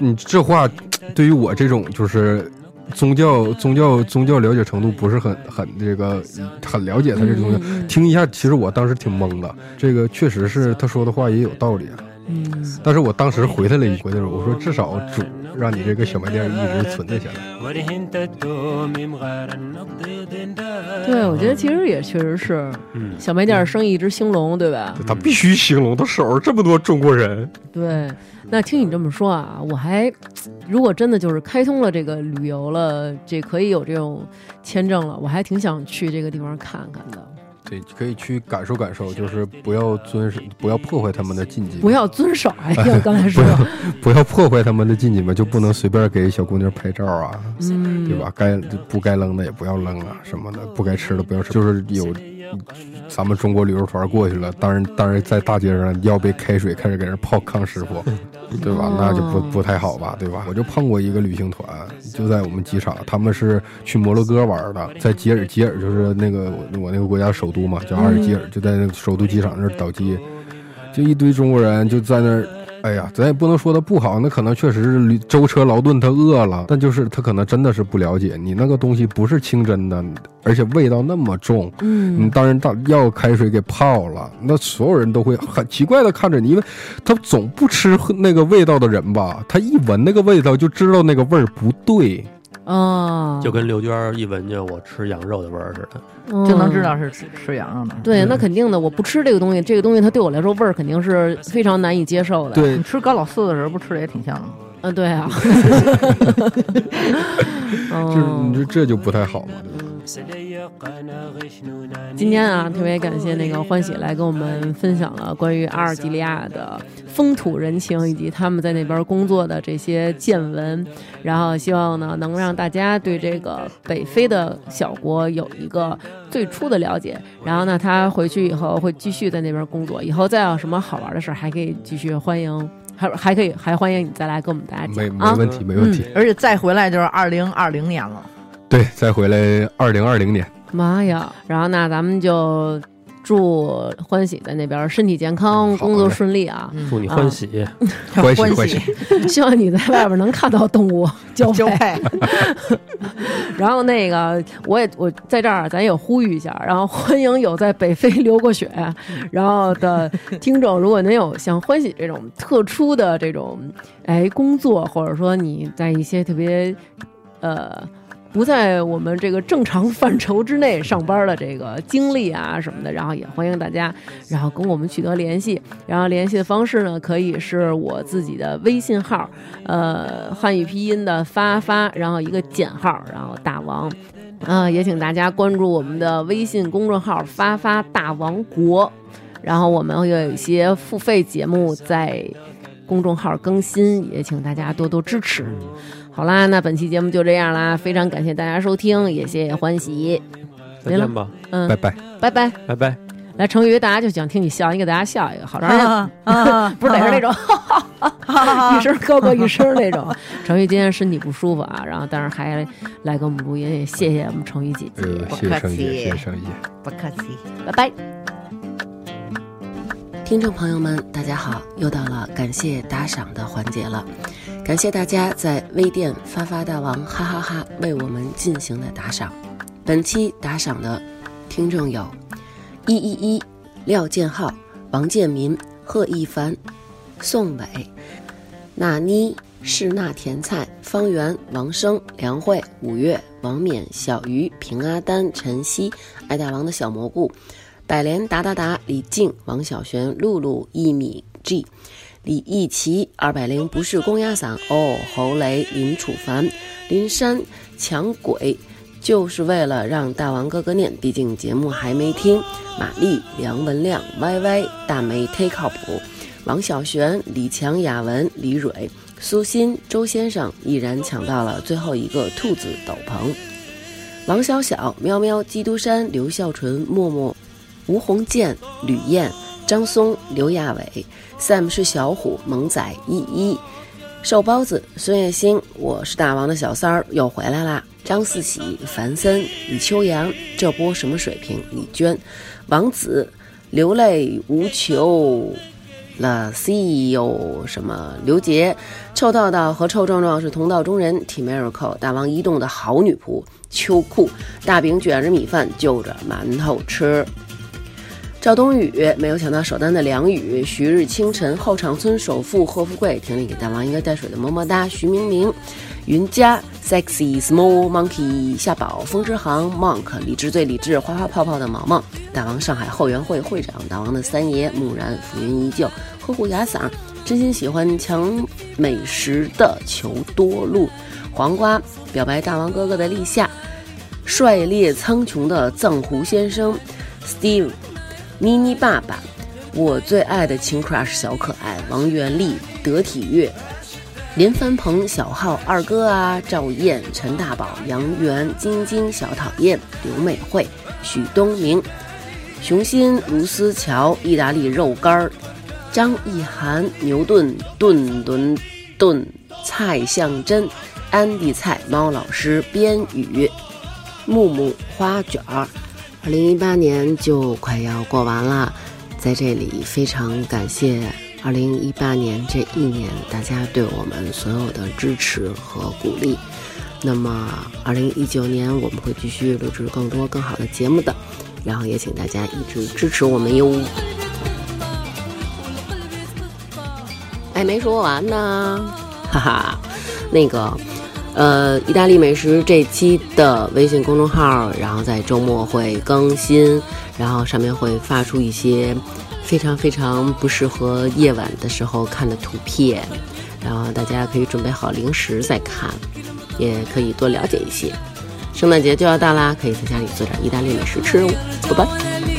你这话对于我这种就是宗教宗教宗教了解程度不是很很这个很了解他这宗教，嗯嗯听一下，其实我当时挺懵的。这个确实是他说的话也有道理，啊嗯但是我当时回他了一回的时候，我说至少主让你这个小卖店一直存在下来。对，我觉得其实也确实是嗯，小卖店生意一直兴隆，对吧？他必须兴隆，他手上这么多中国人，对，那听你这么说啊，我还如果真的就是开通了这个旅游了，这可以有这种签证了，我还挺想去这个地方看看的。对，可以去感受感受，就是不要遵守，不要破坏他们的禁忌，不要遵守，哎呀，刚才说 <laughs> 不，要不要破坏他们的禁忌嘛，就不能随便给小姑娘拍照啊，嗯，对吧？该不该扔的也不要扔啊，什么的，不该吃的不要吃。就是有咱们中国旅游团过去了，当然当然在大街上要杯开水，开始给人泡康师傅，对吧？那就不不太好吧，对吧？我就碰过一个旅行团，就在我们机场，他们是去摩洛哥玩的，在吉尔，吉尔就是那个我我那个国家首都嘛，叫阿尔及尔，就在那个首都机场那儿倒机，就一堆中国人就在那儿。哎呀，咱也不能说他不好，那可能确实是舟车劳顿，他饿了，但就是他可能真的是不了解你那个东西不是清真的，而且味道那么重，你嗯当然大要开水给泡了，那所有人都会很奇怪的看着你，因为他总不吃那个味道的人吧，他一闻那个味道就知道那个味儿不对，哦，就跟刘娟儿一闻见我吃羊肉的味儿似的。就能知道嗯。是吃吃羊肉的。对，那肯定的，我不吃这个东西，这个东西它对我来说味儿肯定是非常难以接受的。，对你，吃高老四的时候不吃的也挺像的吗？嗯，对啊，<laughs> 就是你这这就不太好嘛，对吧？今天啊，特别感谢那个欢喜来跟我们分享了关于阿尔及利亚的风土人情以及他们在那边工作的这些见闻，然后希望呢能让大家对这个北非的小国有一个最初的了解。然后呢，他回去以后会继续在那边工作，以后再有什么好玩的事儿，还可以继续欢迎，还还可以还欢迎你再来跟我们大家没讲啊。没问题，没问题。而且再回来就是二零二零年了。对，再回来二零二零年，妈呀！然后那咱们就祝欢喜在那边身体健康，工作顺利啊！祝你欢喜，欢喜欢欢喜。希望你在外边能看到动物交配。交配，<laughs> 然后那个，我也我在这儿，咱也呼吁一下，然后欢迎有在北非流过血，然后的听众，如果您有像欢喜这种特殊的这种哎工作，或者说你在一些特别呃。不在我们这个正常范畴之内上班的这个经历啊什么的，然后也欢迎大家，然后跟我们取得联系。然后联系的方式呢，可以是我自己的微信号，呃，汉语拼音的发发，然后一个减号，然后大王。呃，也请大家关注我们的微信公众号“发发大王国”，然后我们有一些付费节目在公众号更新，也请大家多多支持。好啦，那本期节目就这样啦，非常感谢大家收听，也谢谢欢喜，再见吧，嗯拜，拜。拜拜。拜拜。来，成宇，大家就想听你笑，你给大家笑一个，好长 <laughs> 不是得是那种啊 <laughs> 一声高过一声那种。成宇今天身体不舒服啊，然后但是还来给我们录音，也谢谢我们成宇姐姐，呃，不客谢谢盛姐，气谢谢盛姐。不客气。拜拜。听众朋友们，大家好，又到了感谢打赏的环节了。感谢大家在微店发发大王哈哈哈为我们进行的打赏。本期打赏的听众有：一一一、廖建浩、王建民、贺一凡、宋伟、纳妮、是那甜菜、方圆、王生、梁慧、五月、王冕、小鱼、平阿丹、晨曦、爱大王的小蘑菇。百联达达达、李静、王小璇、露露、一米 G、李义奇、二百零不是公鸭嗓哦，侯雷、林楚凡、林山、抢鬼，就是为了让大王哥哥念，毕竟节目还没听。玛丽、梁文亮、歪歪、大梅忒靠谱，王小璇、李强、雅文、李蕊、苏欣、周先生毅然抢到了最后一个兔子斗篷。王小小、喵喵、基督山、刘孝纯、默默。吴红建、吕燕、张松、刘亚伟、Sam 是小虎、萌仔、依依、瘦包子、孙叶星，我是大王的小三儿又回来啦。张四喜、樊森、李秋阳，这波什么水平？李娟、王子、流泪无求。了 CEO 什么刘杰、臭道道和臭壮壮是同道中人。T Miracle 大王移动的好女仆秋裤，大饼卷着米饭就着馒头吃。赵冬雨没有抢到首单的梁宇，徐日清晨后场村首富贺富贵，婷丽给大王一个带水的么么哒，徐明明、云佳、Sexy Small Monkey 夏宝、风之航、Monk 理智最理智，花花泡泡的毛毛，大王上海后援会会长，大王的三爷木然浮云依旧，呵护雅嗓，真心喜欢强美食的求多路，黄瓜表白大王哥哥的立夏，帅烈苍穹的藏狐先生，Steve。妮妮爸爸，我最爱的情 crush 小可爱王元丽、德体乐、林帆鹏、小浩、二哥啊、赵燕、陈大宝、杨元、晶晶、小讨厌、刘美惠、许东明、熊心、卢思乔、意大利肉干儿、张意涵、牛顿、顿顿顿、蔡向真、安迪蔡、猫老师、边宇、木木、花卷儿。二零一八年就快要过完了，在这里非常感谢二零一八年这一年大家对我们所有的支持和鼓励。那么二零一九年我们会继续录制更多更好的节目的，然后也请大家一直支持我们哟。哎，没说完呢，哈哈，那个。呃意大利美食这期的微信公众号然后在周末会更新然后上面会发出一些非常非常不适合夜晚的时候看的图片然后大家可以准备好零食再看也可以多了解一些。圣诞节就要到啦可以在家里做点意大利美食吃哦拜拜。